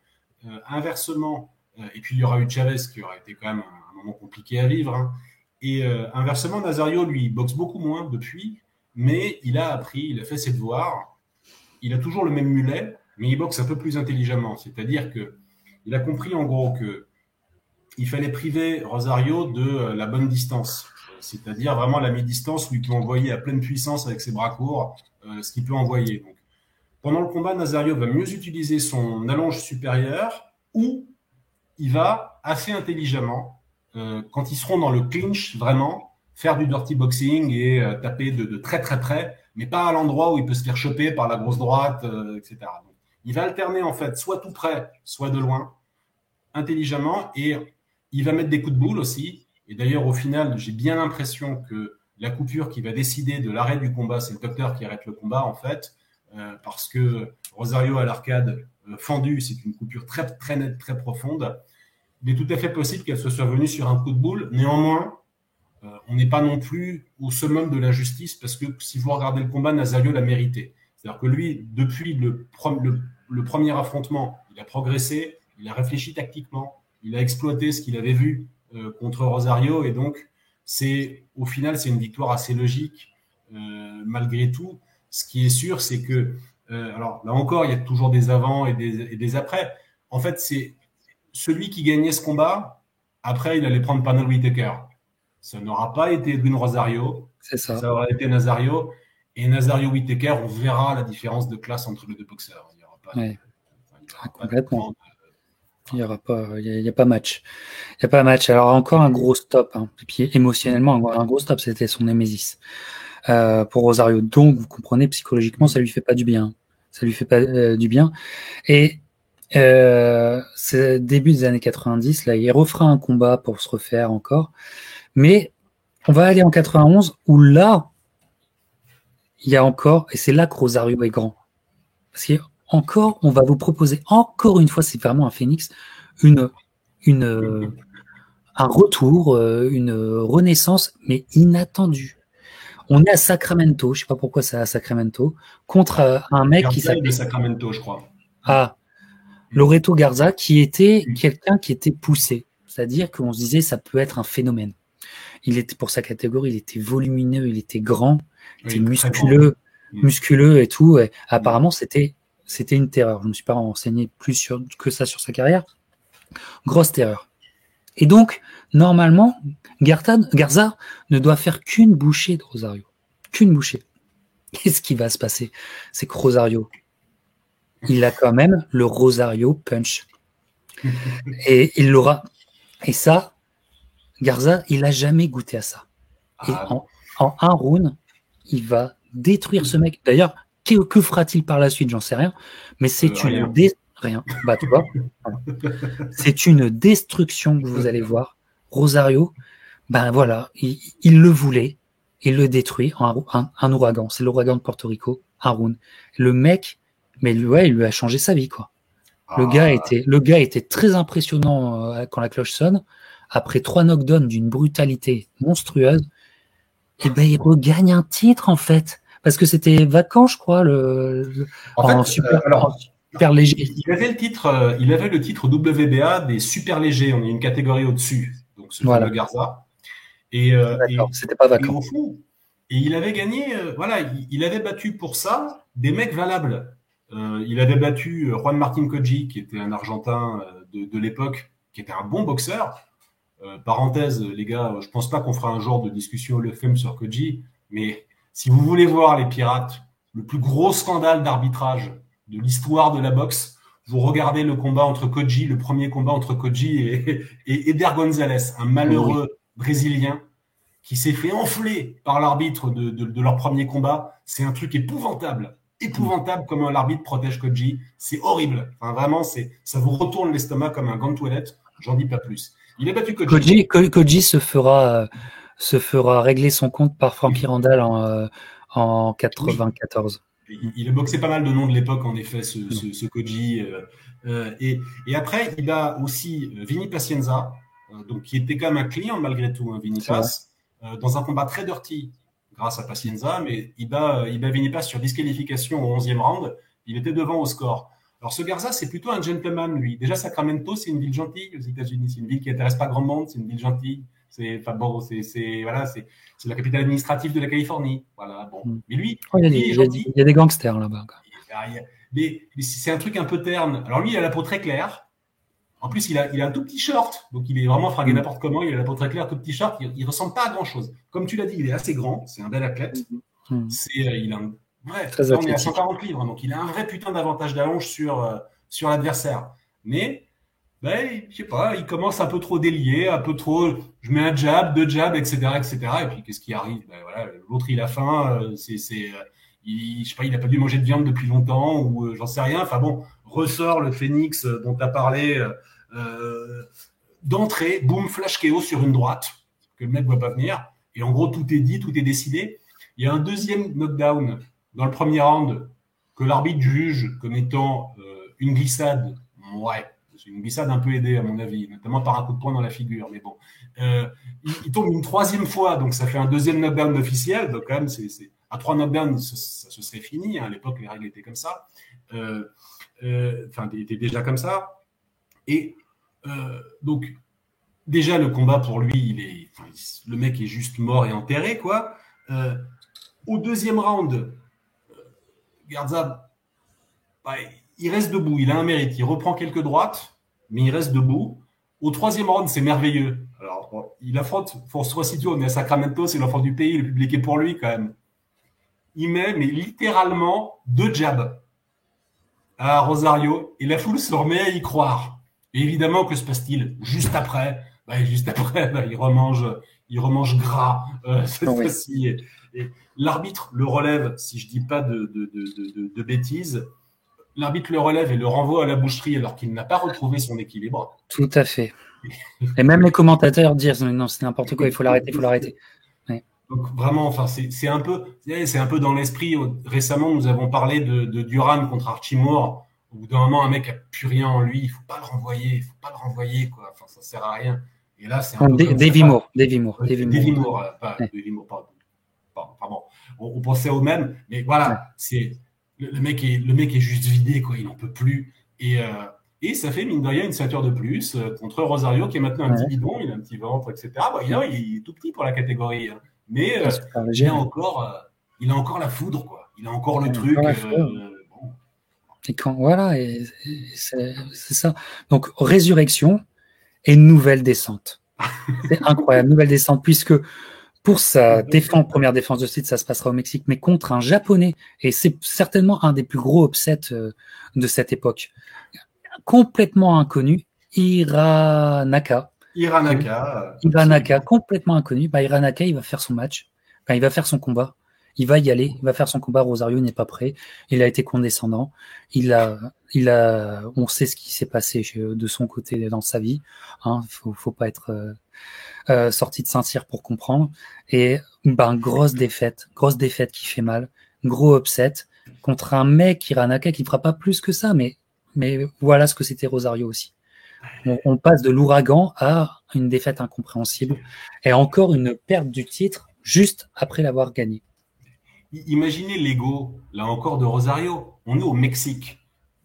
Euh, inversement, euh, et puis il y aura eu Chavez qui aura été quand même un, moment compliqué à vivre. Hein. Et euh, inversement, Nazario, lui, boxe beaucoup moins depuis, mais il a appris, il a fait ses devoirs. Il a toujours le même mulet, mais il boxe un peu plus intelligemment. C'est-à-dire que il a compris en gros que il fallait priver Rosario de la bonne distance c'est-à-dire vraiment la mi-distance il peut envoyer à pleine puissance avec ses bras courts euh, ce qu'il peut envoyer. Pendant le combat, Nazario va mieux utiliser son allonge supérieure ou il va assez intelligemment, euh, quand ils seront dans le clinch, vraiment, faire du dirty boxing et euh, taper de, très très près, mais pas à l'endroit où il peut se faire choper par la grosse droite, etc. il va alterner en fait soit tout près, soit de loin, intelligemment, et il va mettre des coups de boule aussi, et d'ailleurs, au final, j'ai bien l'impression que la coupure qui va décider de l'arrêt du combat, c'est le docteur qui arrête le combat, en fait, euh, parce que Rosario à l'arcade euh, fendu, c'est une coupure très, très nette, très profonde. Il est tout à fait possible qu'elle se soit venue sur un coup de boule. Néanmoins, euh, on n'est pas non plus au summum de la justice, parce que si vous regardez le combat, Nazario l'a mérité. C'est-à-dire que lui, depuis le, premier affrontement, il a progressé, il a réfléchi tactiquement, il a exploité ce qu'il avait vu euh, contre Rosario. Et donc, c'est au final, c'est une victoire assez logique euh, malgré tout. Ce qui est sûr, c'est que, alors là encore, il y a toujours des avant et des, des après. En fait, c'est celui qui gagnait ce combat, après, il allait prendre Panel Whitaker. Ça n'aura pas été Edwin Rosario. C'est ça. Ça aura été Nazario. Et Nazario Whitaker, on verra la différence de classe entre les deux boxeurs. Il n'y aura pas, ouais. Complètement. Il n'y aura pas, il y, a, pas match. Il y a pas match. Alors encore un gros stop. Hein. Et puis émotionnellement, un gros stop, c'était son Némésis euh, pour Rosario. Donc vous comprenez, psychologiquement, ça lui fait pas du bien. Ça lui fait pas euh, du bien. Et euh, c'est début des années 90. Là, il refera un combat pour se refaire encore. Mais on va aller en 91 où là, il y a encore, et c'est là que Rosario est grand. Parce qu'il encore, on va vous proposer encore une fois, c'est vraiment un phénix, une, une, un retour, euh, une renaissance, mais inattendue. On est à Sacramento, je sais pas pourquoi c'est à Sacramento, contre euh, un mec qui s'appelle Sacramento, je crois. Ah, Loreto Garza, qui était quelqu'un qui était poussé, c'est-à-dire qu'on se disait ça peut être un phénomène. Il était pour sa catégorie, il était volumineux, il était grand, il était musculeux, musculeux et tout. Et apparemment, c'était c'était une terreur. Je ne me suis pas renseigné plus sur, que ça sur sa carrière. Grosse terreur. Et donc, normalement, Garza ne doit faire qu'une bouchée de Rosario. Qu'une bouchée. Qu'est-ce qui va se passer? C'est que Rosario, il a quand même le Rosario Punch. [LAUGHS] Et il l'aura. Et ça, Garza, il n'a jamais goûté à ça. Et ah. en, en un round, il va détruire ce mec. D'ailleurs, que, fera-t-il par la suite? J'en sais rien. Mais c'est euh, une rien. Bah, tu vois. c'est une destruction que vous allez voir. Rosario, ben voilà, il, le voulait, il le détruit en un, ouragan. C'est l'ouragan de Porto Rico, Haroun. Le mec, mais lui, ouais, il lui a changé sa vie, quoi. Le gars ah. était, le gars était très impressionnant euh, quand la cloche sonne. Après trois knockdowns d'une brutalité monstrueuse, et eh ben il regagne un titre en fait parce que c'était vacant, je crois, le, en, fait, super. Euh, alors, super léger. Il avait le titre, euh, il avait le titre WBA des super légers. On est une catégorie au-dessus. Donc ce voilà. Garza. Et, euh, c'était pas vacant. Et, il avait gagné, euh, voilà, il, avait battu pour ça des mecs valables. il avait battu Juan Martin Koji, qui était un Argentin de, de l'époque, qui était un bon boxeur. Parenthèse, les gars, je pense pas qu'on fera un genre de discussion le film sur Koji, mais si vous voulez voir les pirates, le plus gros scandale d'arbitrage de l'histoire de la boxe, vous regardez le combat entre Koji, le premier combat entre Koji et, [LAUGHS] et Eder Gonzalez, un malheureux brésilien qui s'est fait enfler par l'arbitre de, leur premier combat. C'est un truc épouvantable, épouvantable comment l'arbitre protège Koji. C'est horrible. Vraiment, ça vous retourne l'estomac comme un gant de toilette. J'en dis pas plus. Il a battu Koji. Koji, Koji se fera se fera régler son compte par Frankie Randall en, euh, en 94 il, a boxé pas mal de noms de l'époque, en effet, ce, ce, ce Koji. Euh, euh, et, et, après, il a aussi Vinny Pacienza, donc qui était quand même un client malgré tout, hein, Vinny Pac, dans un combat très dirty grâce à Pacienza, mais il bat, il bat Vinny Pac sur disqualification au 11e round. Il était devant au score. Alors ce Garza, c'est plutôt un gentleman, lui. Déjà, Sacramento, c'est une ville gentille aux États-Unis. C'est une ville qui intéresse pas grand monde, c'est une ville gentille. C'est, enfin bon, c'est, c'est, voilà, c'est, c'est la capitale administrative de la Californie. Voilà, bon. Hmm. Mais lui, oh, il, y a des, il, y a des, gangsters là-bas. Mais, mais c'est un truc un peu terne. Alors lui, il a la peau très claire. En plus, il a, il a un tout petit short, donc il est vraiment fragué hmm. n'importe comment. Il a la peau très claire, tout petit short. Il, il ressemble pas à grand chose. Comme tu l'as dit, il est assez grand. C'est un bel athlète. Mm. C'est, euh, il a un, bref, très on est à 140 livres, donc il a un vrai putain d'avantage d'allonge sur, euh, sur l'adversaire. Mais ben, je sais pas, il commence un peu trop délié, un peu trop, je mets un jab, deux jabs, etc., etc. Et puis qu'est-ce qui arrive? Ben, voilà, L'autre il a faim, euh, c'est, c'est, euh, il, je sais pas, il a pas dû manger de viande depuis longtemps ou j'en sais rien. Enfin bon, ressort le phénix dont tu as parlé d'entrée, boum, flash KO sur une droite que le mec voit pas venir. Et en gros tout est dit, tout est décidé. Il y a un deuxième knockdown dans le premier round que l'arbitre juge comme étant une glissade. Ouais, c'est une glissade un peu aidée, à mon avis, notamment par un coup de poing dans la figure. Mais bon, euh, il, tombe une troisième fois, donc ça fait un deuxième knockdown officiel. Donc, quand même, c'est, à trois knockdowns, ça, se serait fini. Hein. À l'époque, les règles étaient comme ça. Euh, euh, enfin, euh, étaient déjà comme ça. Et donc, déjà, le combat pour lui, le mec est juste mort et enterré, quoi. au deuxième round, Bah, il reste debout, il a un mérite, il reprend quelques droites, mais il reste debout. Au troisième round, c'est merveilleux. Alors, il affronte, pour se resituer, on est à Sacramento, c'est l'enfant du pays, le public est pour lui quand même. Il met, mais littéralement, deux jabs à Rosario, et la foule se remet à y croire. Et évidemment, que se passe-t-il Juste après, bah, juste après, bah, il remange, il remange gras euh, [LAUGHS] cette fois-ci. L'arbitre le relève, si je dis pas de, de, de, de bêtises, l'arbitre le relève et le renvoie à la boucherie alors qu'il n'a pas retrouvé son équilibre. Tout à fait. Et même les commentateurs disent non, c'est n'importe quoi, il faut l'arrêter, il faut l'arrêter. Donc vraiment, enfin, c'est un peu, c'est un peu dans l'esprit. Récemment, nous avons parlé de, Duran contre Archimore. Au bout d'un moment, un mec a plus rien en lui, il faut pas le renvoyer, il faut pas le renvoyer, quoi. Enfin, ça sert à rien. Et là, c'est un peu Davy Moore, Davy Moore, Davy Moore, pas Davy Moore, pardon. On, on, pensait au même, mais voilà, c'est le, mec est, le mec est juste vidé, quoi. Il n'en peut plus. Et, euh, et ça fait, mine de rien, une ceinture de plus euh, contre Rosario, qui est maintenant un petit bidon, il a un petit ventre, etc. Bah, il, est tout petit pour la catégorie. Hein. Mais euh, il, a encore, il a encore la foudre, quoi. Il a encore le truc. Et quand, voilà, et, c'est ça. Donc, résurrection et nouvelle descente. C'est incroyable, nouvelle descente, puisque pour sa défense, première défense de site, ça se passera au Mexique, mais contre un japonais. Et c'est certainement un des plus gros upsets euh, de cette époque. Complètement inconnu, Iranaka. Iranaka. Iranaka, complètement inconnu. Bah, Iranaka, il va faire son match. Enfin, il va faire son combat. Il va y aller. Il va faire son combat. Rosario n'est pas prêt. Il a été condescendant. Il a, il a, on sait ce qui s'est passé de son côté dans sa vie. Hein, faut, faut pas être euh, euh, sorti de Saint-Cyr pour comprendre. Et ben grosse défaite, grosse défaite qui fait mal, gros upset contre un mec Iranaka qui ne fera pas plus que ça, mais mais voilà ce que c'était Rosario aussi. On, passe de l'ouragan à une défaite incompréhensible et encore une perte du titre juste après l'avoir gagné. Imaginez l'ego, là encore, de Rosario. On est au Mexique.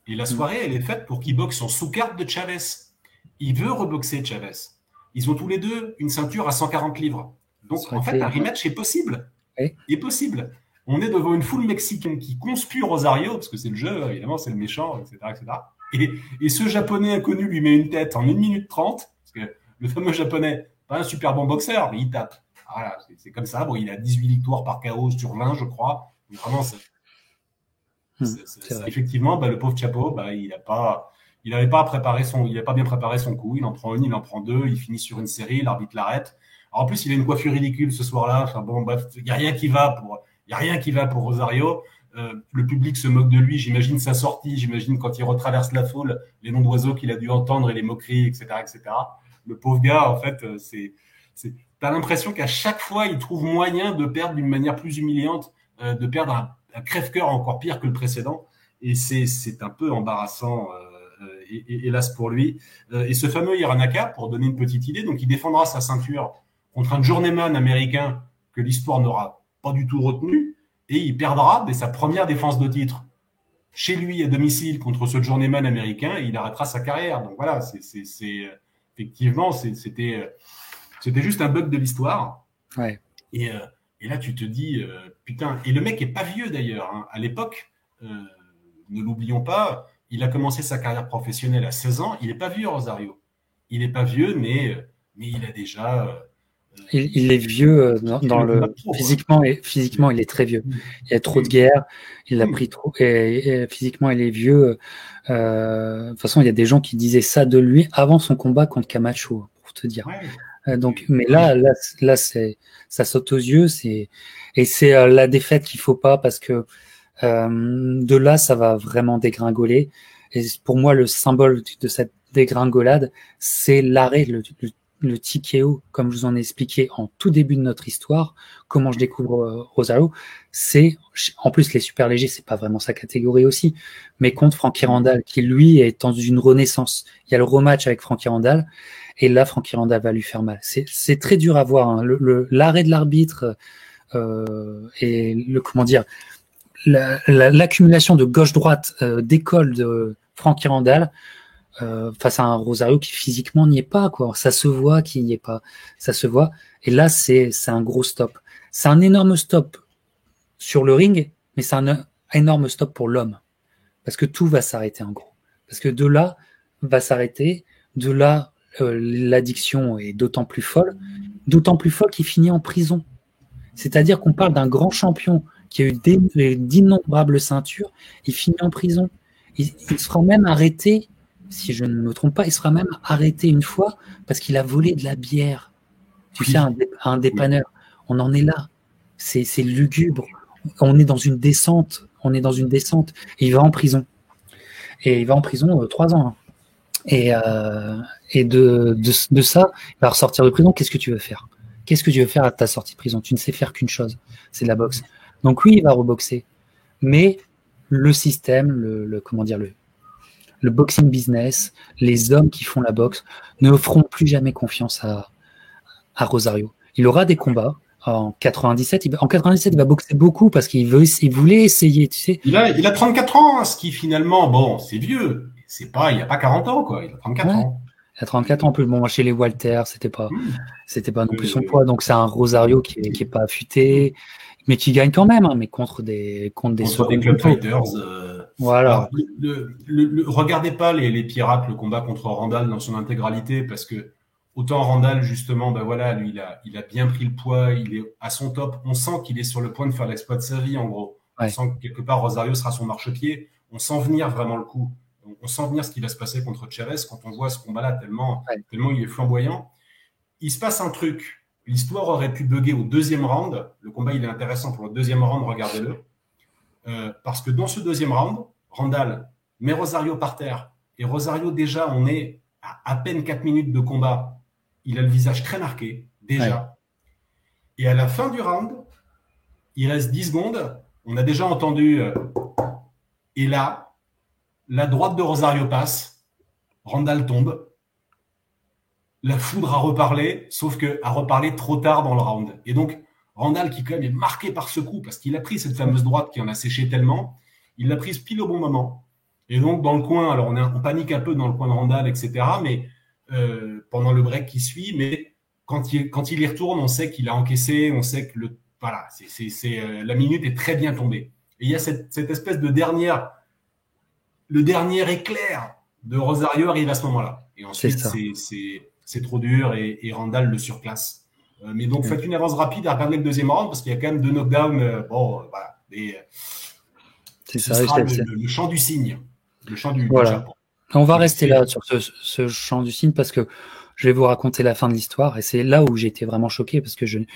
Et la soirée, elle est faite pour qu'il boxe en sous-carte de Chavez. Il veut reboxer Chavez. Ils ont tous les deux une ceinture à 140 livres. Donc, en fait, un rematch est possible. Est possible. On est devant une foule mexicaine qui conspire Rosario, parce que c'est le jeu, évidemment, c'est le méchant, etc. etc. Et, ce japonais inconnu lui met une tête en 1 minute 30, parce que le fameux japonais, pas un super bon boxeur, mais il tape. Voilà, c'est comme ça. Bon, il a 18 victoires par chaos sur 20, je crois. vraiment, hmm, effectivement, bah, le pauvre Chapo, bah, il n'a pas, il n'avait pas préparé son, il pas bien préparé son coup. Il en prend une, il en prend deux, il finit sur une série, l'arbitre l'arrête. En plus, il a une coiffure ridicule ce soir-là. Enfin bon, bref, il n'y a rien qui va pour, il y a rien qui va pour Rosario. Euh, le public se moque de lui. J'imagine sa sortie. J'imagine quand il retraverse la foule, les noms d'oiseaux qu'il a dû entendre et les moqueries, etc., etc. Le pauvre gars, en fait, euh, c'est, t'as l'impression qu'à chaque fois, il trouve moyen de perdre d'une manière plus humiliante, euh, de perdre un, crève-cœur encore pire que le précédent. Et c'est, un peu embarrassant. Et, hélas pour lui. et ce fameux Iranaka, pour donner une petite idée, donc il défendra sa ceinture contre un journeyman américain que l'histoire n'aura pas du tout retenu, et il perdra dès sa première défense de titre chez lui à domicile contre ce journeyman américain, il arrêtera sa carrière. Donc voilà, c'est effectivement, c'était c'était juste un bug de l'histoire. Ouais. Et, euh, et, là, tu te dis, euh, putain, et le mec est pas vieux d'ailleurs. Hein. À l'époque, euh, ne l'oublions pas, il a commencé sa carrière professionnelle à 16 ans. Il n'est pas vieux, Rosario. Il n'est pas vieux, mais, mais il a déjà il, est vieux dans, le physiquement et physiquement il est très vieux. Il y a trop de guerres, il a pris trop et, physiquement il est vieux. Euh, de toute façon, il y a des gens qui disaient ça de lui avant son combat contre Camacho, pour te dire. Euh, donc, mais là, là, là, c'est ça saute aux yeux, c'est et c'est la défaite qu'il faut pas parce que de là, ça va vraiment dégringoler. Et pour moi, le symbole de cette dégringolade, c'est l'arrêt, le, le le TKO, comme je vous en ai expliqué en tout début de notre histoire, comment je découvre euh, Rosario, c'est en plus les super légers, c'est pas vraiment sa catégorie aussi, mais contre Frankie Randall, qui lui est dans une renaissance. Il y a le rematch avec Frankie Randall, et là Frankie Randall va lui faire mal. C'est très dur à voir. Hein. L'arrêt de l'arbitre euh, et le comment dire, l'accumulation de gauche-droite euh, d'école de Frankie Randall euh, face à un Rosario qui physiquement n'y est pas, quoi. Ça se voit qu'il n'y est pas. Ça se voit. Et là, c'est, un gros stop. C'est un énorme stop sur le ring, mais c'est un énorme stop pour l'homme. Parce que tout va s'arrêter en gros. Parce que de là va s'arrêter. De là, euh, l'addiction est d'autant plus folle. D'autant plus folle qu'il finit en prison. C'est-à-dire qu'on parle d'un grand champion qui a eu d'innombrables ceintures. Il finit en prison. Il, il sera même arrêté si je ne me trompe pas, il sera même arrêté une fois parce qu'il a volé de la bière. Tu sais, un, un dépanneur. On en est là. C'est lugubre. On est dans une descente. On est dans une descente. Et il va en prison. Et il va en prison euh, trois ans. Hein. Et, euh, et de, de, de, ça, il va ressortir de prison. Qu'est-ce que tu veux faire? Qu'est-ce que tu veux faire à ta sortie de prison? Tu ne sais faire qu'une chose, c'est la boxe. Donc oui, il va reboxer. Mais le système, le, le comment dire, le, le boxing business, les hommes qui font la boxe ne feront plus jamais confiance à, à Rosario. Il aura des combats. En 97, il, en 97, il va boxer beaucoup parce qu'il veut, il voulait essayer, tu sais. Il a, il a 34 ans, ce qui finalement, bon, c'est vieux. C'est pas, il a pas 40 ans, quoi. Il a 34 ans. Il a 34 ans, plus bon, chez les Walter, c'était pas, mmh. c'était pas non plus son poids. Donc c'est un Rosario qui est, qui est pas affûté, mais qui gagne quand même, hein, mais contre des, contre des, contre des club fighters. Euh, voilà. le, regardez pas les, les, pirates, le combat contre Randall dans son intégralité, parce que autant Randall, justement, ben voilà, lui, il a, il a bien pris le poids, il est à son top. On sent qu'il est sur le point de faire l'exploit de sa vie, en gros. On sent que quelque part, Rosario sera son marchepied. On sent venir vraiment le coup. On sent venir ce qui va se passer contre Chavez quand on voit ce combat-là, tellement, tellement il est flamboyant. Il se passe un truc. L'histoire aurait pu bugger au deuxième round. Le combat, il est intéressant pour le deuxième round, regardez-le. Euh, parce que dans ce deuxième round, Randall met Rosario par terre. Et Rosario, déjà, on est à à peine 4 minutes de combat. Il a le visage très marqué, déjà. Et à la fin du round, il reste 10 secondes. On a déjà entendu. Euh, et là, la droite de Rosario passe. Randall tombe. La foudre a reparlé, sauf que a reparlé trop tard dans le round. Et donc, Randall, qui quand même est marqué par ce coup, parce qu'il a pris cette fameuse droite qui en a séché tellement, il l'a prise pile au bon moment. Et donc, dans le coin, alors on, panique un peu dans le coin de Randall, etc. Mais euh, pendant le break qui suit, mais quand il, quand il y retourne, on sait qu'il a encaissé, on sait que le, voilà, c'est, c'est, euh, la minute est très bien tombée. Et il y a cette, cette espèce de dernière, le dernier éclair de Rosario arrive à ce moment-là. Et ensuite, c'est, c'est, c'est trop dur et, et Randall le surclasse. Euh, mais donc, faites une avance rapide à regarder le deuxième round parce qu'il y a quand même deux knockdowns. Euh, bon, voilà. Et, c'est ça, sera le, le, chant du cygne. Le chant du, voilà. On va rester là sur ce, ce chant du cygne parce que je vais vous raconter la fin de l'histoire et c'est là où j'ai été vraiment choqué parce que je, mm.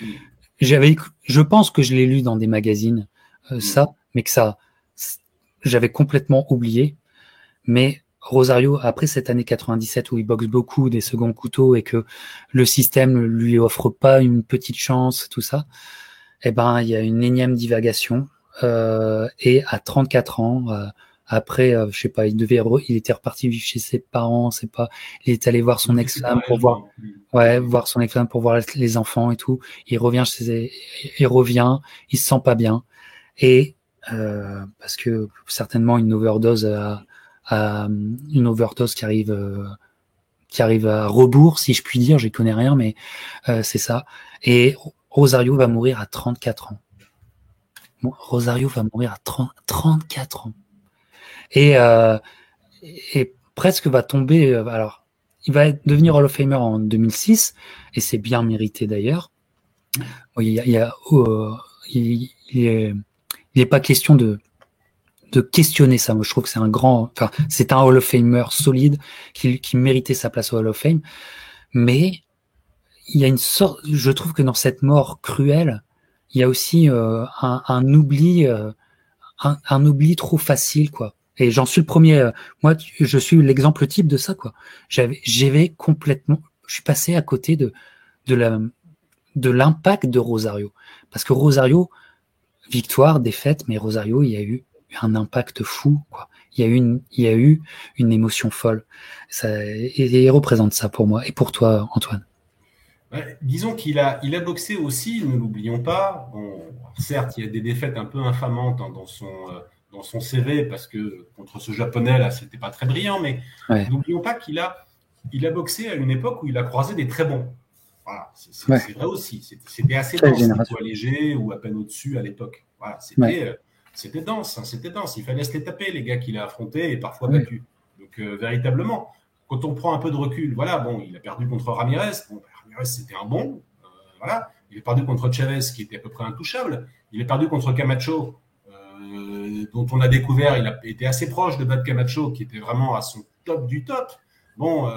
j'avais, je pense que je l'ai lu dans des magazines, euh, mm. ça, mais que ça, j'avais complètement oublié. Mais Rosario, après cette année 97 où il boxe beaucoup des seconds couteaux et que le système lui offre pas une petite chance, tout ça, eh ben, il y a une énième divagation. Euh, et à 34 ans, euh, après, euh, je sais pas, il devait, il était reparti vivre chez ses parents, c'est pas, il est allé voir son ex-femme pour voir, ouais, voir son ex-femme pour voir les enfants et tout. Il revient chez, ses, il revient, il se sent pas bien et euh, parce que certainement une overdose à une overdose qui arrive euh, qui arrive à rebours si je puis dire j'y connais rien mais euh, c'est ça. Et Rosario va mourir à 34 ans. Rosario va mourir à 30, 34 ans. Et euh, et presque va tomber alors il va devenir Hall of Famer en 2006 et c'est bien mérité d'ailleurs. Il y a, il, y a, il, il est il n'est pas question de de questionner ça. Moi, je trouve que c'est un grand, enfin, c'est un Hall of Famer solide qui, qui méritait sa place au Hall of Fame. Mais il y a une sorte, je trouve que dans cette mort cruelle, il y a aussi euh, un, un, oubli, euh, un, un, oubli trop facile, quoi. Et j'en suis le premier. Euh, moi, je suis l'exemple type de ça, quoi. J'avais, j'avais complètement, je suis passé à côté de de la de l'impact de Rosario, parce que Rosario, victoire, défaite, mais Rosario, il y a eu un impact fou. Quoi. Il y a eu une, il y a eu une émotion folle. Ça, et, il représente ça pour moi et pour toi, Antoine. disons qu'il a, il a boxé aussi, ne l'oublions pas. certes, il y a des défaites un peu infamantes dans son, euh, dans son CV parce que contre ce japonais là, c'était pas très brillant, mais n'oublions pas qu'il a, il a boxé à une époque où il a croisé des très bons. Voilà, c'est vrai aussi. C'était assez dense, léger ou à peine au-dessus à l'époque. Voilà, c'était euh, c'était dense, hein, c'était dense. Il fallait se les taper, les gars qu'il a affrontés et parfois battus. Donc, euh, véritablement, quand on prend un peu de recul, voilà, bon, il a perdu contre Ramirez. Bon, Ramirez, c'était un bon. Euh, voilà. Il a perdu contre Chavez, qui était à peu près intouchable. Il a perdu contre Camacho, euh, dont on a découvert, il a été assez proche de battre Camacho, qui était vraiment à son top du top. Bon,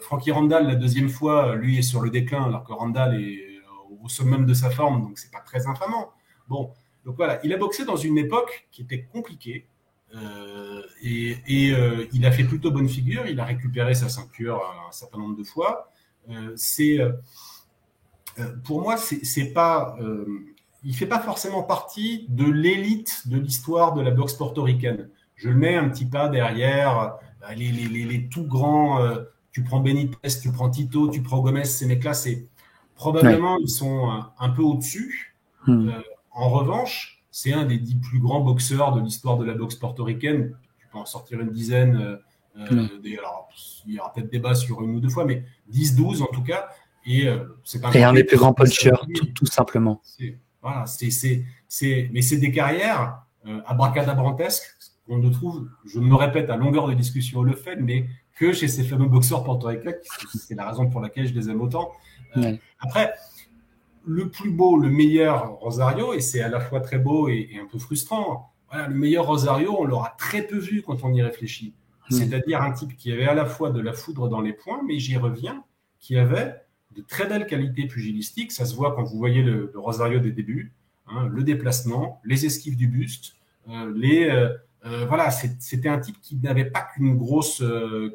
Frankie Randall, la deuxième fois, lui est sur le déclin, alors que Randall est au summum de sa forme, donc c'est pas très infamant. Bon, donc voilà, il a boxé dans une époque qui était compliquée. Euh, et, euh, il a fait plutôt bonne figure. Il a récupéré sa ceinture un certain nombre de fois. Euh, c'est pour moi, c'est pas, il fait pas forcément partie de l'élite de l'histoire de la boxe portoricaine. Je le mets un petit pas derrière les, les, les, tout grands. tu prends Benitez, tu prends Tito, tu prends Gomez, ces mecs-là, c'est probablement ils sont un, peu au-dessus. Hmm. En revanche, c'est un des dix plus grands boxeurs de l'histoire de la boxe portoricaine. Tu peux en sortir une dizaine. Euh, euh, alors, il y aura peut-être débat sur une ou deux fois, mais 10, 12 en tout cas. Et euh, c'est un, des plus grands punchers, tout, simplement. Voilà, c'est, c'est, mais c'est des carrières euh, abracadabrantesques qu'on ne trouve, je me répète à longueur de discussion le fait, mais que chez ces fameux boxeurs portoricains, c'est la raison pour laquelle je les aime autant. Après, le plus beau, le meilleur Rosario, et c'est à la fois très beau et, un peu frustrant. Voilà, le meilleur Rosario, on l'aura très peu vu quand on y réfléchit. Hmm. C'est-à-dire un type qui avait à la fois de la foudre dans les poings, mais j'y reviens, qui avait de très belles qualités pugilistiques. Ça se voit quand vous voyez le, Rosario des débuts, hein, le déplacement, les esquives du buste, euh, les euh, euh, voilà, c'était un type qui n'avait pas qu'une grosse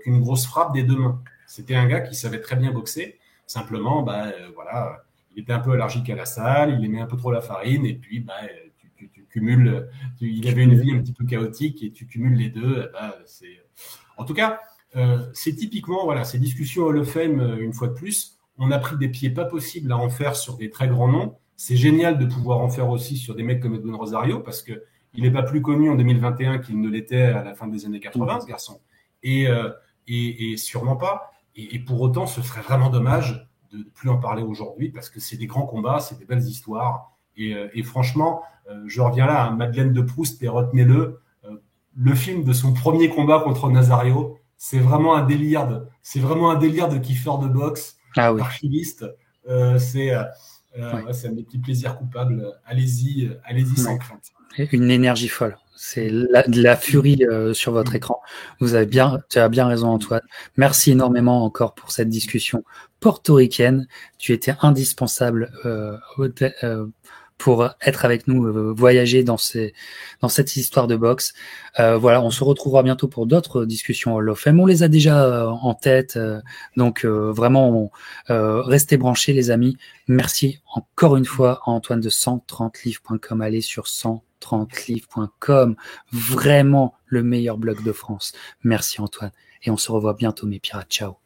qu'une grosse frappe des deux mains. C'était un gars qui savait très bien boxer. Simplement, bah voilà il était un peu allergique à la salle, il aimait un peu trop la farine, et puis bah, tu, cumules, il avait une vie un petit peu chaotique, et tu cumules les deux. Bah, c'est... En tout cas, euh, c'est typiquement, voilà, ces discussions Hall of Fame, euh, une fois de plus, on a pris des pieds pas possibles à en faire sur des très grands noms. C'est génial de pouvoir en faire aussi sur des mecs comme Edwin Rosario, parce que il n'est pas plus connu en 2021 qu'il ne l'était à la fin des années 80, ce garçon. Et, et, et sûrement pas. Et, pour autant, ce serait vraiment dommage de plus en parler aujourd'hui parce que c'est des grands combats, c'est des belles histoires. Et, et franchement, je reviens là à Madeleine de Proust et retenez-le, le film de son premier combat contre Nazario, c'est vraiment un délire de, c'est vraiment un délire de kiffeur de boxe, ah oui. Euh, c'est, euh, euh c'est un des petits plaisirs coupables. Allez-y, allez-y sans crainte. Une énergie folle. C'est la, de la furie euh, sur votre écran. Vous avez bien, tu as bien raison, Antoine. Merci énormément encore pour cette discussion portoricaine. Tu étais indispensable euh, pour être avec nous, euh, voyager dans, ces, dans cette histoire de boxe. Euh, voilà, on se retrouvera bientôt pour d'autres discussions Hall of Fame. On les a déjà euh, en tête, donc vraiment, restez branchés les amis. Merci encore une fois à Antoine de 130livres.com. Allez sur 130livres.com, vraiment le meilleur blog de France. Merci Antoine, et on se revoit bientôt mes pirates. Ciao.